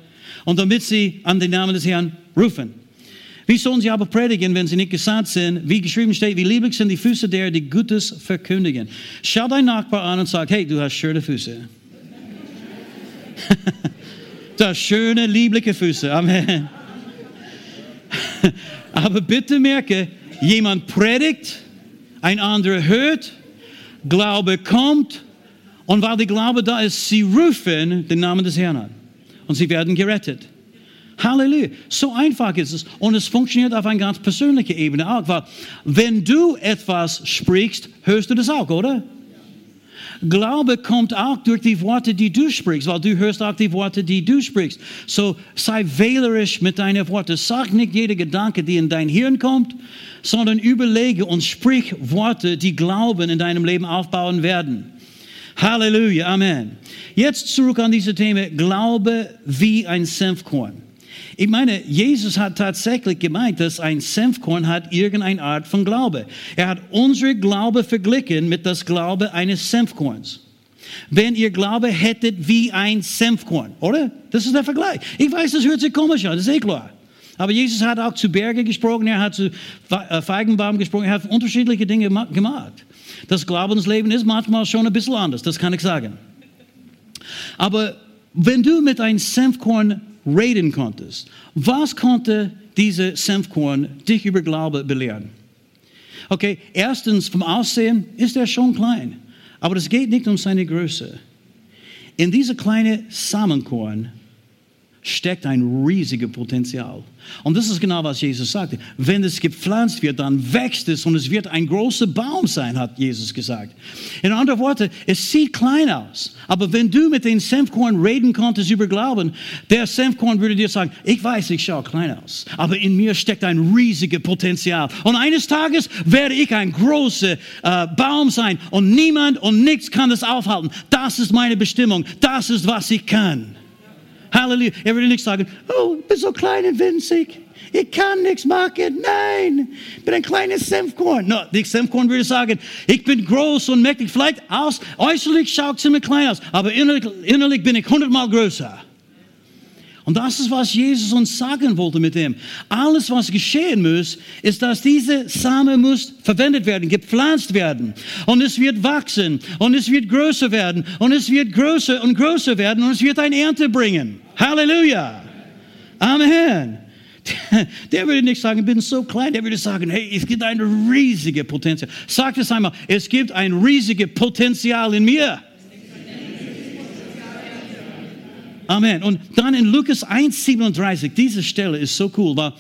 und damit sie an den Namen des Herrn rufen. Wie sollen sie aber predigen, wenn sie nicht gesandt sind? Wie geschrieben steht, wie lieblich sind die Füße der, die Gutes verkündigen. Schau deinen Nachbar an und sag, hey, du hast schöne Füße. [LAUGHS] du hast schöne, liebliche Füße. Amen. [LAUGHS] Aber bitte merke, jemand predigt, ein anderer hört, Glaube kommt und weil der Glaube da ist, sie rufen den Namen des Herrn an und sie werden gerettet. Halleluja. So einfach ist es. Und es funktioniert auf einer ganz persönlichen Ebene auch. Weil wenn du etwas sprichst, hörst du das auch, oder? Glaube kommt auch durch die Worte, die du sprichst, weil du hörst auch die Worte, die du sprichst. So sei wählerisch mit deinen Worten. Sag nicht jede Gedanke, die in dein Hirn kommt, sondern überlege und sprich Worte, die Glauben in deinem Leben aufbauen werden. Halleluja, Amen. Jetzt zurück an diese Thema, Glaube wie ein Senfkorn. Ich meine, Jesus hat tatsächlich gemeint, dass ein Senfkorn hat irgendeine Art von Glaube. Er hat unsere Glaube verglichen mit das Glaube eines Senfkorns. Wenn ihr Glaube hättet wie ein Senfkorn, oder? Das ist der Vergleich. Ich weiß, das hört sich komisch an, das ist eh klar. Aber Jesus hat auch zu Berge gesprochen, er hat zu äh, Feigenbaum gesprochen, er hat unterschiedliche Dinge gemacht. Das Glaubensleben ist manchmal schon ein bisschen anders, das kann ich sagen. Aber wenn du mit einem Senfkorn reden konntest. Was konnte diese Senfkorn dich über Glaube belehren? Okay, erstens vom Aussehen ist er schon klein, aber es geht nicht um seine Größe. In diese kleine Samenkorn steckt ein riesiges Potenzial. Und das ist genau, was Jesus sagte. Wenn es gepflanzt wird, dann wächst es und es wird ein großer Baum sein, hat Jesus gesagt. In anderen Worten, es sieht klein aus. Aber wenn du mit den Senfkorn reden konntest über Glauben, der Senfkorn würde dir sagen, ich weiß, ich schaue klein aus, aber in mir steckt ein riesiges Potenzial. Und eines Tages werde ich ein großer äh, Baum sein und niemand und nichts kann das aufhalten. Das ist meine Bestimmung. Das ist, was ich kann. Halleluja. Er würde nicht sagen, oh, ich bin so klein und winzig. Ich kann nichts machen. Nein, ich bin ein kleines Senfkorn. No, die Senfkorn würde sagen, ich bin groß und mächtig. Vielleicht aus, äußerlich schaut es ziemlich klein aus, aber innerlich, innerlich bin ich hundertmal größer. Und das ist, was Jesus uns sagen wollte mit dem. Alles, was geschehen muss, ist, dass diese Same muss verwendet werden, gepflanzt werden. Und es wird wachsen. Und es wird größer werden. Und es wird größer und größer werden. Und es wird ein Ernte bringen. Halleluja. Amen. [LAUGHS] Der würde nicht sagen, ich bin so klein. Der würde sagen, hey, es gibt ein riesiges Potenzial. Sagt es einmal, es gibt ein riesiges Potenzial in mir. Amen. Und dann in Lukas 1,37, diese Stelle ist so cool, weil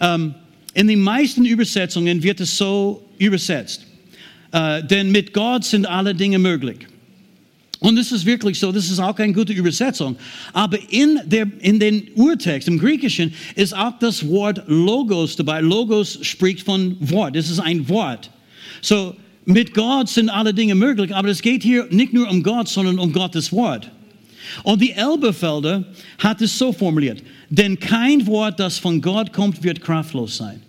ähm, in den meisten Übersetzungen wird es so übersetzt. Äh, denn mit Gott sind alle Dinge möglich. Und das ist wirklich so, das ist auch keine gute Übersetzung. Aber in, der, in den Urtext, im Griechischen, ist auch das Wort Logos dabei. Logos spricht von Wort. Das ist ein Wort. So, mit Gott sind alle Dinge möglich, aber es geht hier nicht nur um Gott, sondern um Gottes Wort. Und die Elberfelder hat es so formuliert, denn kein Wort, das von Gott kommt, wird kraftlos sein.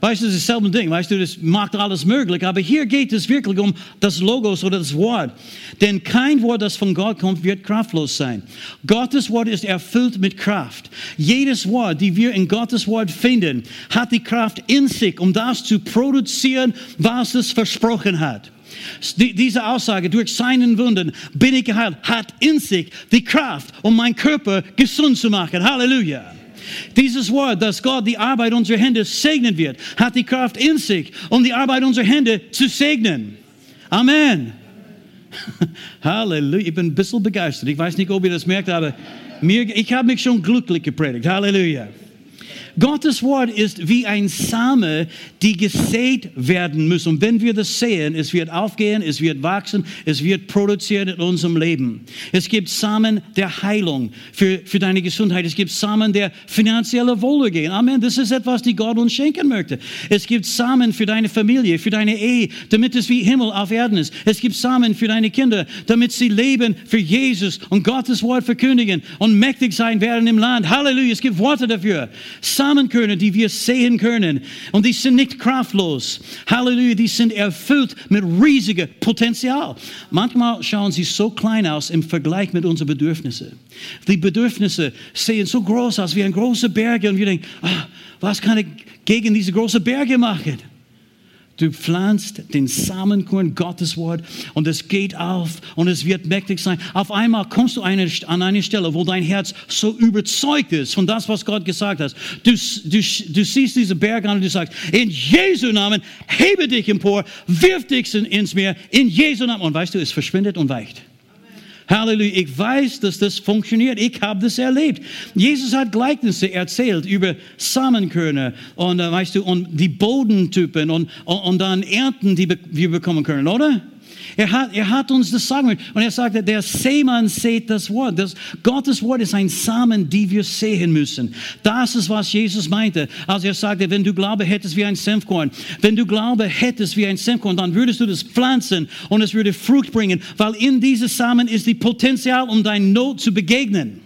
Weißt du, das ist dasselbe Ding. Weißt du, das macht alles möglich. Aber hier geht es wirklich um das Logos oder das Wort. Denn kein Wort, das von Gott kommt, wird kraftlos sein. Gottes Wort ist erfüllt mit Kraft. Jedes Wort, die wir in Gottes Wort finden, hat die Kraft in sich, um das zu produzieren, was es versprochen hat. Diese Aussage, durch seinen Wunden bin ich geheilt, hat in sich die Kraft, um meinen Körper gesund zu machen. Halleluja. Dieses Wort, dass Gott die Arbeit unserer Hände segnen wird, hat die Kraft in sich, um die Arbeit unserer Hände zu segnen. Amen. [LAUGHS] Halleluja. Ich bin ein bisschen begeistert. Ich weiß nicht, ob ihr das merkt, aber mir, ich habe mich schon glücklich gepredigt. Halleluja. Gottes Wort ist wie ein Same, die gesät werden muss. Und wenn wir das sehen, es wird aufgehen, es wird wachsen, es wird produziert in unserem Leben. Es gibt Samen der Heilung für, für deine Gesundheit. Es gibt Samen der finanzielle Wohlergehen. Amen. Das ist etwas, die Gott uns schenken möchte. Es gibt Samen für deine Familie, für deine Ehe, damit es wie Himmel auf Erden ist. Es gibt Samen für deine Kinder, damit sie leben für Jesus und Gottes Wort verkündigen und mächtig sein werden im Land. Halleluja. Es gibt Worte dafür. Samen Samenkörner, die wir sehen können. Und die sind nicht kraftlos. Halleluja, die sind erfüllt mit riesigem Potenzial. Manchmal schauen sie so klein aus im Vergleich mit unseren Bedürfnissen. Die Bedürfnisse sehen so groß aus wie ein großer Berge und wir denken, ah, was kann ich gegen diese großen Berge machen? Du pflanzt den Samenkorn Gottes Wort und es geht auf und es wird mächtig sein. Auf einmal kommst du eine, an eine Stelle, wo dein Herz so überzeugt ist von das, was Gott gesagt hat. Du, du, du siehst diese Berge an und du sagst, in Jesu Namen hebe dich empor, wirf dich ins Meer, in Jesu Namen. Und weißt du, es verschwindet und weicht. Halleluja. Ich weiß, dass das funktioniert. Ich habe das erlebt. Jesus hat Gleichnisse erzählt über Samenkörner und, äh, weißt du, und die Bodentypen und, und, und dann Ernten, die wir bekommen können, oder? Er hat, er hat uns das sagen und er sagte, der Seemann sät das Wort. Das, Gottes Wort ist ein Samen, die wir sehen müssen. Das ist, was Jesus meinte, als er sagte, wenn du Glaube hättest wie ein Senfkorn, wenn du Glaube hättest wie ein Senfkorn, dann würdest du das pflanzen und es würde Frucht bringen, weil in diesem Samen ist die Potenzial, um deine Not zu begegnen.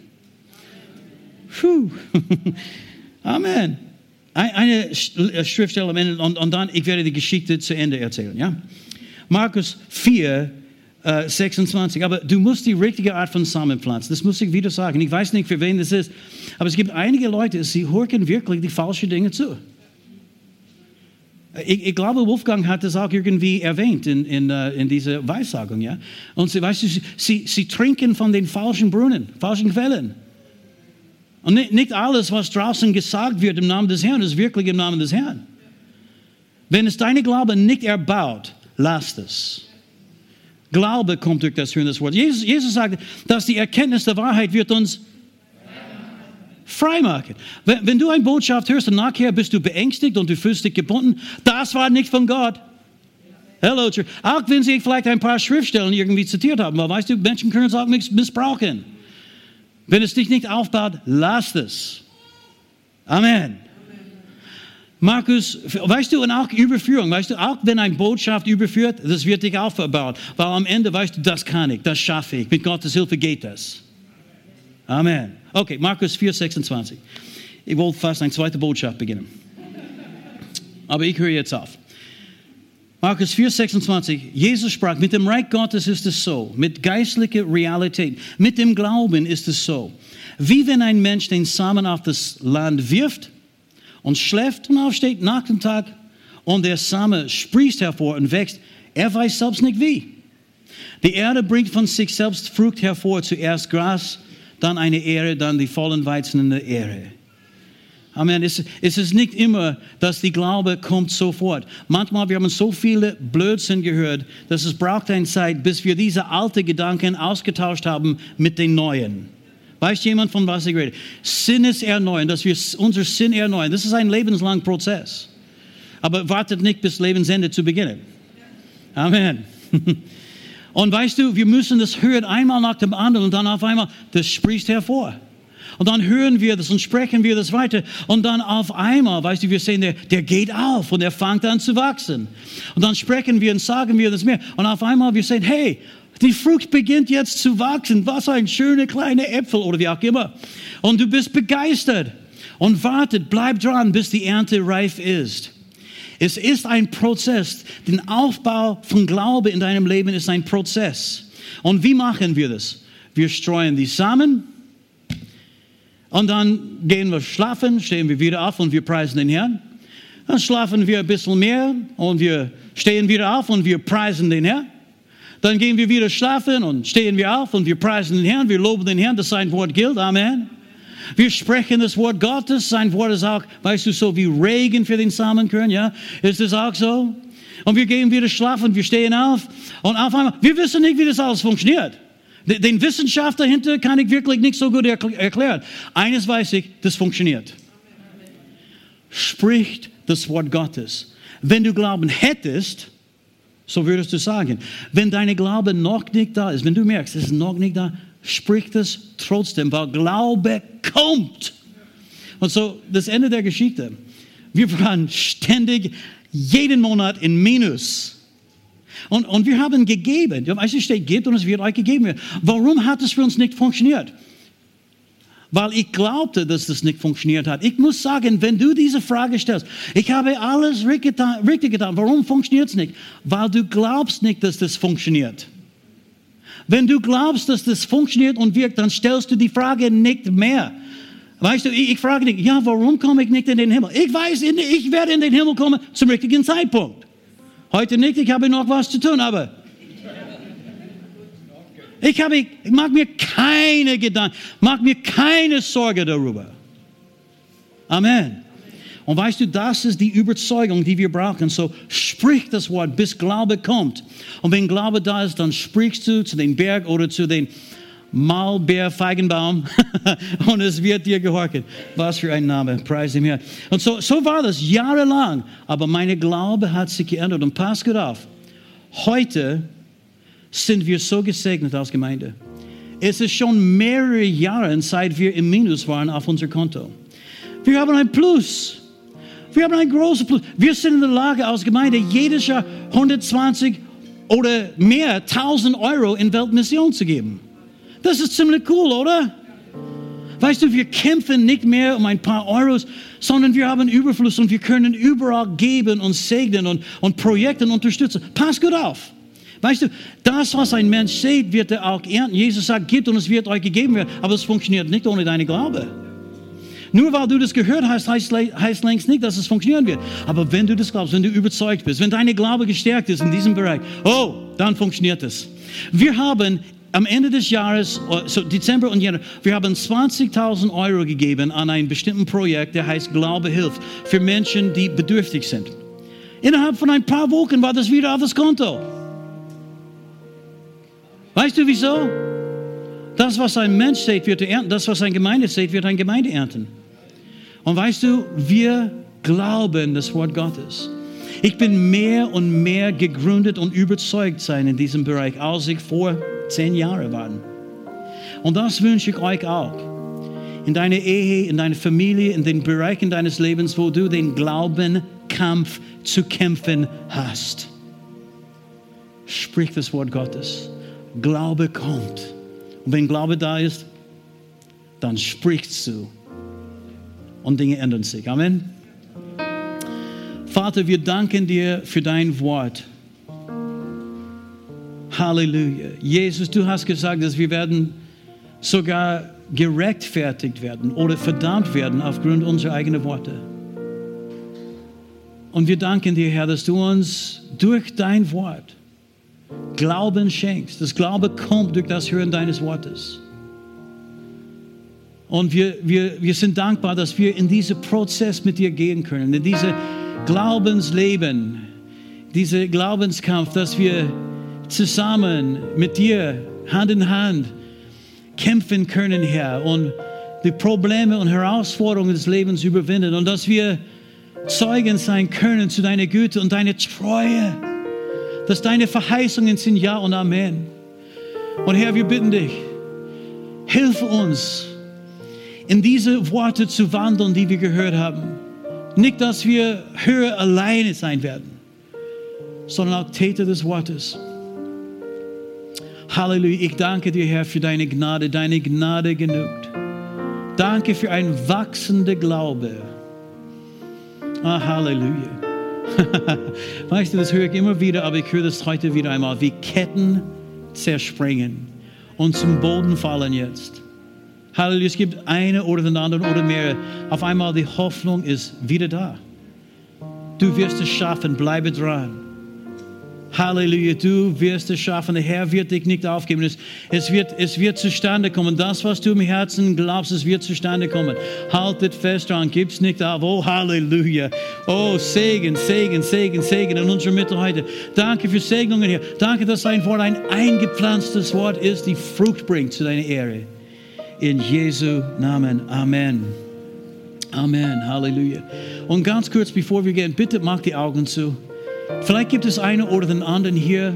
Puh. [LAUGHS] Amen. Eine Schriftstelle und, und dann, ich werde die Geschichte zu Ende erzählen, ja? Markus 4, äh, 26. Aber du musst die richtige Art von Samen pflanzen. Das muss ich wieder sagen. Ich weiß nicht, für wen das ist. Aber es gibt einige Leute, sie hören wirklich die falschen Dinge zu. Ich, ich, glaube, Wolfgang hat das auch irgendwie erwähnt in, in, uh, in dieser Weissagung. Ja? Und sie, weißt du, sie, sie trinken von den falschen Brunnen, falschen Quellen. Und nicht alles, was draußen gesagt wird im Namen des Herrn, ist wirklich im Namen des Herrn. Wenn es deine Glaube nicht erbaut, lasst es. Glaube kommt durch das Hören des Wortes. Jesus, Jesus sagt, dass die Erkenntnis der Wahrheit wird uns freimachen. Wenn, wenn du eine Botschaft hörst und nachher bist du beängstigt und du fühlst dich gebunden, das war nicht von Gott. Hello. Auch wenn sie vielleicht ein paar Schriftstellen irgendwie zitiert haben, weil weißt du, Menschen können es auch missbrauchen. Wenn es dich nicht aufbaut, lass es. Amen. Markus, weißt du, und auch Überführung, weißt du, auch wenn eine Botschaft überführt, das wird dich aufbauen. Weil am Ende weißt du, das kann ich, das schaffe ich. Mit Gottes Hilfe geht das. Amen. Okay, Markus 4, 26. Ich wollte fast eine zweite Botschaft beginnen. Aber ich höre jetzt auf. Markus 4, 26. Jesus sprach, mit dem Reich Gottes ist es so, mit geistlicher Realität, mit dem Glauben ist es so. Wie wenn ein Mensch den Samen auf das Land wirft und schläft und aufsteht nach dem Tag und der Same sprießt hervor und wächst, er weiß selbst nicht wie. Die Erde bringt von sich selbst Frucht hervor, zuerst Gras, dann eine Ehre, dann die vollen Weizen in der Ehre. Amen. Es, es ist nicht immer, dass die Glaube kommt sofort. Manchmal, wir haben so viele Blödsinn gehört, dass es braucht eine Zeit, bis wir diese alten Gedanken ausgetauscht haben mit den neuen. Weiß jemand, von was ich rede? Sinneserneuern, dass wir unser Sinn erneuern. Das ist ein lebenslanger Prozess. Aber wartet nicht bis Lebensende zu beginnen. Amen. [LAUGHS] Und weißt du, wir müssen das hören einmal nach dem anderen und dann auf einmal, das spricht hervor. Und dann hören wir das und sprechen wir das weiter. Und dann auf einmal, weißt du, wir sehen, der, der geht auf und er fängt an zu wachsen. Und dann sprechen wir und sagen wir das mehr. Und auf einmal wir sehen, hey, die Frucht beginnt jetzt zu wachsen. Was ein schöner kleiner Äpfel oder wie auch immer. Und du bist begeistert und wartet, bleib dran, bis die Ernte reif ist. Es ist ein Prozess. Den Aufbau von Glaube in deinem Leben ist ein Prozess. Und wie machen wir das? Wir streuen die Samen und dann gehen wir schlafen, stehen wir wieder auf und wir preisen den Herrn. Dann schlafen wir ein bisschen mehr und wir stehen wieder auf und wir preisen den Herrn. Dann gehen wir wieder schlafen und stehen wir auf und wir preisen den Herrn, wir loben den Herrn, dass sein Wort gilt. Amen. Wir sprechen das Wort Gottes. Sein Wort ist auch, weißt du, so wie Regen für den Samenkörn, ja? Ist das auch so? Und wir gehen wieder schlafen, wir stehen auf und auf einmal, wir wissen nicht, wie das alles funktioniert. Den Wissenschaft dahinter kann ich wirklich nicht so gut erklären. Eines weiß ich, das funktioniert. Spricht das Wort Gottes. Wenn du Glauben hättest, so würdest du sagen. Wenn deine Glaube noch nicht da ist, wenn du merkst, es ist noch nicht da, sprich das trotzdem, weil Glaube kommt. Und so, das Ende der Geschichte. Wir waren ständig jeden Monat in Minus. Und, und wir haben gegeben. Es steht, gebt und es wird euch gegeben werden. Warum hat es für uns nicht funktioniert? Weil ich glaubte, dass das nicht funktioniert hat. Ich muss sagen, wenn du diese Frage stellst, ich habe alles richtig getan, warum funktioniert es nicht? Weil du glaubst nicht, dass das funktioniert. Wenn du glaubst, dass das funktioniert und wirkt, dann stellst du die Frage nicht mehr. Weißt du, ich, ich frage dich, ja, warum komme ich nicht in den Himmel? Ich weiß, ich werde in den Himmel kommen zum richtigen Zeitpunkt. Heute nicht, ich habe noch was zu tun, aber ich, habe, ich mag mir keine Gedanken, mag mir keine Sorge darüber. Amen. Und weißt du, das ist die Überzeugung, die wir brauchen. So sprich das Wort, bis Glaube kommt. Und wenn Glaube da ist, dann sprichst du zu dem Berg oder zu den Maulbeerfeigenbaum [LAUGHS] und es wird dir gehorchen. Was für ein Name, preis dem Herrn. Und so, so war das jahrelang. Aber meine Glaube hat sich geändert. Und pass gut auf. Heute sind wir so gesegnet als Gemeinde. Es ist schon mehrere Jahre, seit wir im Minus waren auf unser Konto. Wir haben ein Plus. Wir haben ein großes Plus. Wir sind in der Lage, als Gemeinde jedes Jahr 120 oder mehr 1000 Euro in Weltmission zu geben. Das ist ziemlich cool, oder? Weißt du, wir kämpfen nicht mehr um ein paar Euros, sondern wir haben Überfluss und wir können überall geben und segnen und, und Projekte unterstützen. Pass gut auf. Weißt du, das, was ein Mensch sieht, wird er auch ernten. Jesus sagt, gibt und es wird euch gegeben werden. Aber es funktioniert nicht ohne deine Glaube. Nur weil du das gehört hast, heißt, heißt längst nicht, dass es funktionieren wird. Aber wenn du das glaubst, wenn du überzeugt bist, wenn deine Glaube gestärkt ist in diesem Bereich, oh, dann funktioniert es. Wir haben am Ende des Jahres, oh, so Dezember und Januar, wir haben 20.000 Euro gegeben an ein bestimmtes Projekt, der heißt Glaube hilft, für Menschen, die bedürftig sind. Innerhalb von ein paar Wochen war das wieder auf das Konto. Weißt du wieso? Das, was ein Mensch sät, wird er ernten. Das, was eine Gemeinde sät, wird eine Gemeinde ernten. Und weißt du, wir glauben das Wort Gottes. Ich bin mehr und mehr gegründet und überzeugt sein in diesem Bereich, als ich vor zehn Jahren war. Und das wünsche ich euch auch. In deiner Ehe, in deiner Familie, in den Bereichen deines Lebens, wo du den Glaubenkampf zu kämpfen hast. Sprich das Wort Gottes. Glaube kommt. Und wenn Glaube da ist, dann sprichst du und Dinge ändern sich. Amen. Vater, wir danken dir für dein Wort. Halleluja. Jesus, du hast gesagt, dass wir werden sogar gerechtfertigt werden oder verdammt werden aufgrund unserer eigenen Worte. Und wir danken dir, Herr, dass du uns durch dein Wort Glauben schenkst. Das Glaube kommt durch das Hören deines Wortes. Und wir, wir, wir sind dankbar, dass wir in diesen Prozess mit dir gehen können, in diese Glaubensleben, diese Glaubenskampf, dass wir zusammen mit dir Hand in Hand kämpfen können, Herr, und die Probleme und Herausforderungen des Lebens überwinden und dass wir Zeugen sein können zu deiner Güte und deiner Treue, dass deine Verheißungen sind Ja und Amen. Und Herr, wir bitten dich, hilf uns, in diese Worte zu wandeln, die wir gehört haben. Nicht, dass wir höher alleine sein werden, sondern auch Täter des Wortes. Halleluja. Ich danke dir, Herr, für deine Gnade. Deine Gnade genügt. Danke für ein wachsender Glaube. Ah, Halleluja. [LAUGHS] weißt du, das höre ich immer wieder, aber ich höre das heute wieder einmal, wie Ketten zerspringen und zum Boden fallen jetzt. Halleluja, es gibt eine oder den anderen oder mehr. Auf einmal die Hoffnung ist wieder da. Du wirst es schaffen, bleibe dran. Halleluja, du wirst es schaffen. Der Herr wird dich nicht aufgeben. Es, es, wird, es wird zustande kommen. Das, was du im Herzen glaubst, es wird zustande kommen. Haltet fest dran, gib's nicht auf. Oh, Halleluja. Oh, Segen, Segen, Segen, Segen in unserer Mitte heute. Danke für Segnungen hier. Danke, dass dein Wort ein eingepflanztes Wort ist, die Frucht bringt zu deiner Ehre. In Jesu Namen. Amen. Amen. Halleluja. Und ganz kurz, bevor wir gehen, bitte mach die Augen zu. Vielleicht gibt es einen oder den anderen hier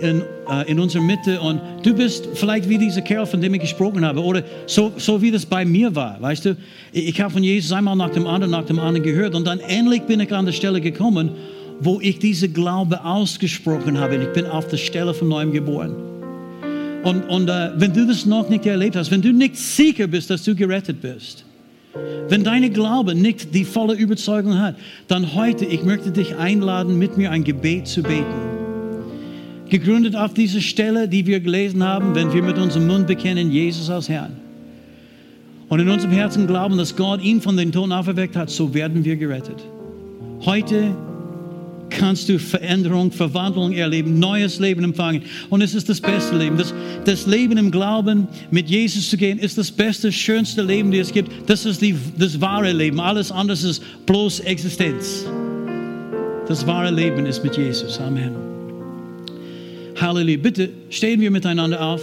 in, äh, in unserer Mitte und du bist vielleicht wie dieser Kerl, von dem ich gesprochen habe, oder so, so wie das bei mir war, weißt du? Ich, ich habe von Jesus einmal nach dem anderen, nach dem anderen gehört und dann endlich bin ich an der Stelle gekommen, wo ich diese Glaube ausgesprochen habe. Ich bin auf der Stelle von neuem geboren. Und, und äh, wenn du das noch nicht erlebt hast, wenn du nicht sicher bist, dass du gerettet bist, wenn deine Glaube nicht die volle Überzeugung hat, dann heute, ich möchte dich einladen, mit mir ein Gebet zu beten. Gegründet auf diese Stelle, die wir gelesen haben, wenn wir mit unserem Mund bekennen, Jesus als Herrn. Und in unserem Herzen glauben, dass Gott ihn von den Toten auferweckt hat, so werden wir gerettet. Heute kannst du Veränderung, Verwandlung erleben, neues Leben empfangen. Und es ist das beste Leben. Das, das Leben im Glauben, mit Jesus zu gehen, ist das beste, schönste Leben, das es gibt. Das ist die, das wahre Leben. Alles andere ist bloß Existenz. Das wahre Leben ist mit Jesus. Amen. Halleluja. Bitte stehen wir miteinander auf.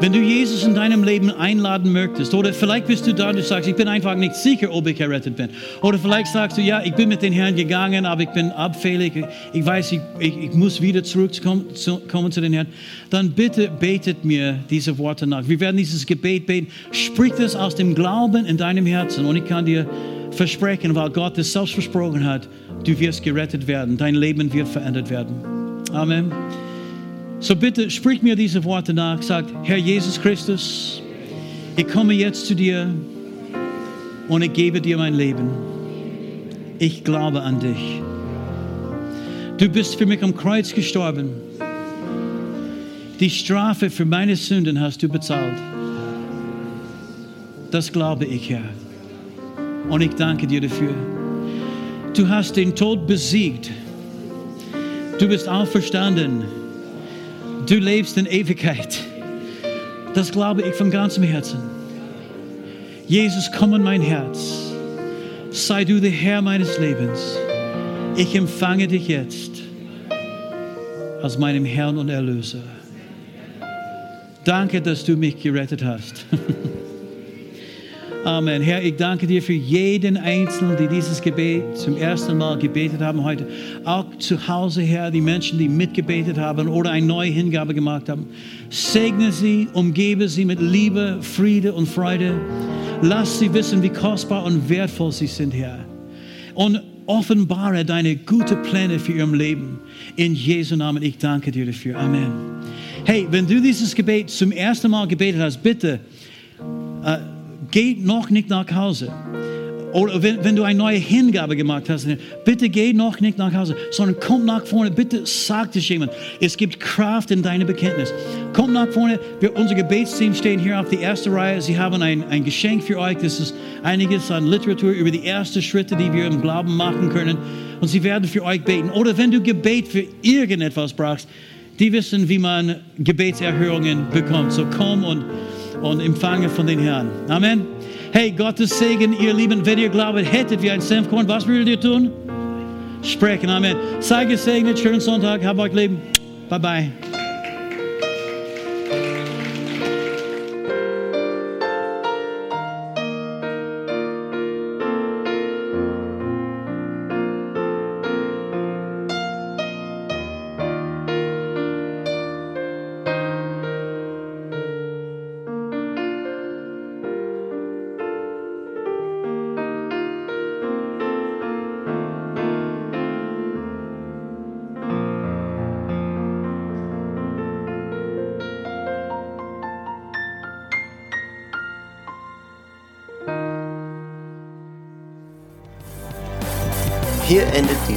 Wenn du Jesus in deinem Leben einladen möchtest, oder vielleicht bist du da und du sagst, ich bin einfach nicht sicher, ob ich errettet bin. Oder vielleicht sagst du, ja, ich bin mit den Herrn gegangen, aber ich bin abfällig, ich weiß, ich, ich, ich muss wieder zurückkommen zu, zu den Herrn. Dann bitte betet mir diese Worte nach. Wir werden dieses Gebet beten. Sprich das aus dem Glauben in deinem Herzen und ich kann dir versprechen, weil Gott es selbst versprochen hat, du wirst gerettet werden, dein Leben wird verändert werden. Amen. So bitte sprich mir diese Worte nach. Sagt, Herr Jesus Christus, ich komme jetzt zu dir und ich gebe dir mein Leben. Ich glaube an dich. Du bist für mich am Kreuz gestorben. Die Strafe für meine Sünden hast du bezahlt. Das glaube ich, Herr. Und ich danke dir dafür. Du hast den Tod besiegt. Du bist auferstanden Du lebst in Ewigkeit. Das glaube ich von ganzem Herzen. Jesus, komm in mein Herz. Sei du der Herr meines Lebens. Ich empfange dich jetzt als meinem Herrn und Erlöser. Danke, dass du mich gerettet hast. [LAUGHS] Amen. Herr, ich danke dir für jeden Einzelnen, die dieses Gebet zum ersten Mal gebetet haben heute. Auch zu Hause, Herr, die Menschen, die mitgebetet haben oder eine neue Hingabe gemacht haben. Segne sie, umgebe sie mit Liebe, Friede und Freude. Lass sie wissen, wie kostbar und wertvoll sie sind, Herr. Und offenbare deine guten Pläne für ihr Leben. In Jesu Namen, ich danke dir dafür. Amen. Hey, wenn du dieses Gebet zum ersten Mal gebetet hast, bitte. Äh, geh noch nicht nach Hause. Oder wenn, wenn, du eine neue Hingabe gemacht hast, bitte geh noch nicht nach Hause, sondern komm nach vorne. Bitte sag es jemand. Es gibt Kraft in deinem Bekenntnis. Komm nach vorne. Wir, unser Gebetsteam steht hier auf der ersten Reihe. Sie haben ein, ein Geschenk für euch. Das ist einiges an Literatur über die ersten Schritte, die wir im Glauben machen können. Und sie werden für euch beten. Oder wenn du Gebet für irgendetwas brauchst, die wissen, wie man Gebetserhörungen bekommt. So komm und und empfange von den Herrn. Amen. Hey, Gottes Segen, ihr Lieben, wenn ihr glaubt, hättet wie ein Senfkorn, was würdet ihr tun? Sprechen. Amen. Sei gesegnet, schönen Sonntag, habt euch lieb. Bye bye.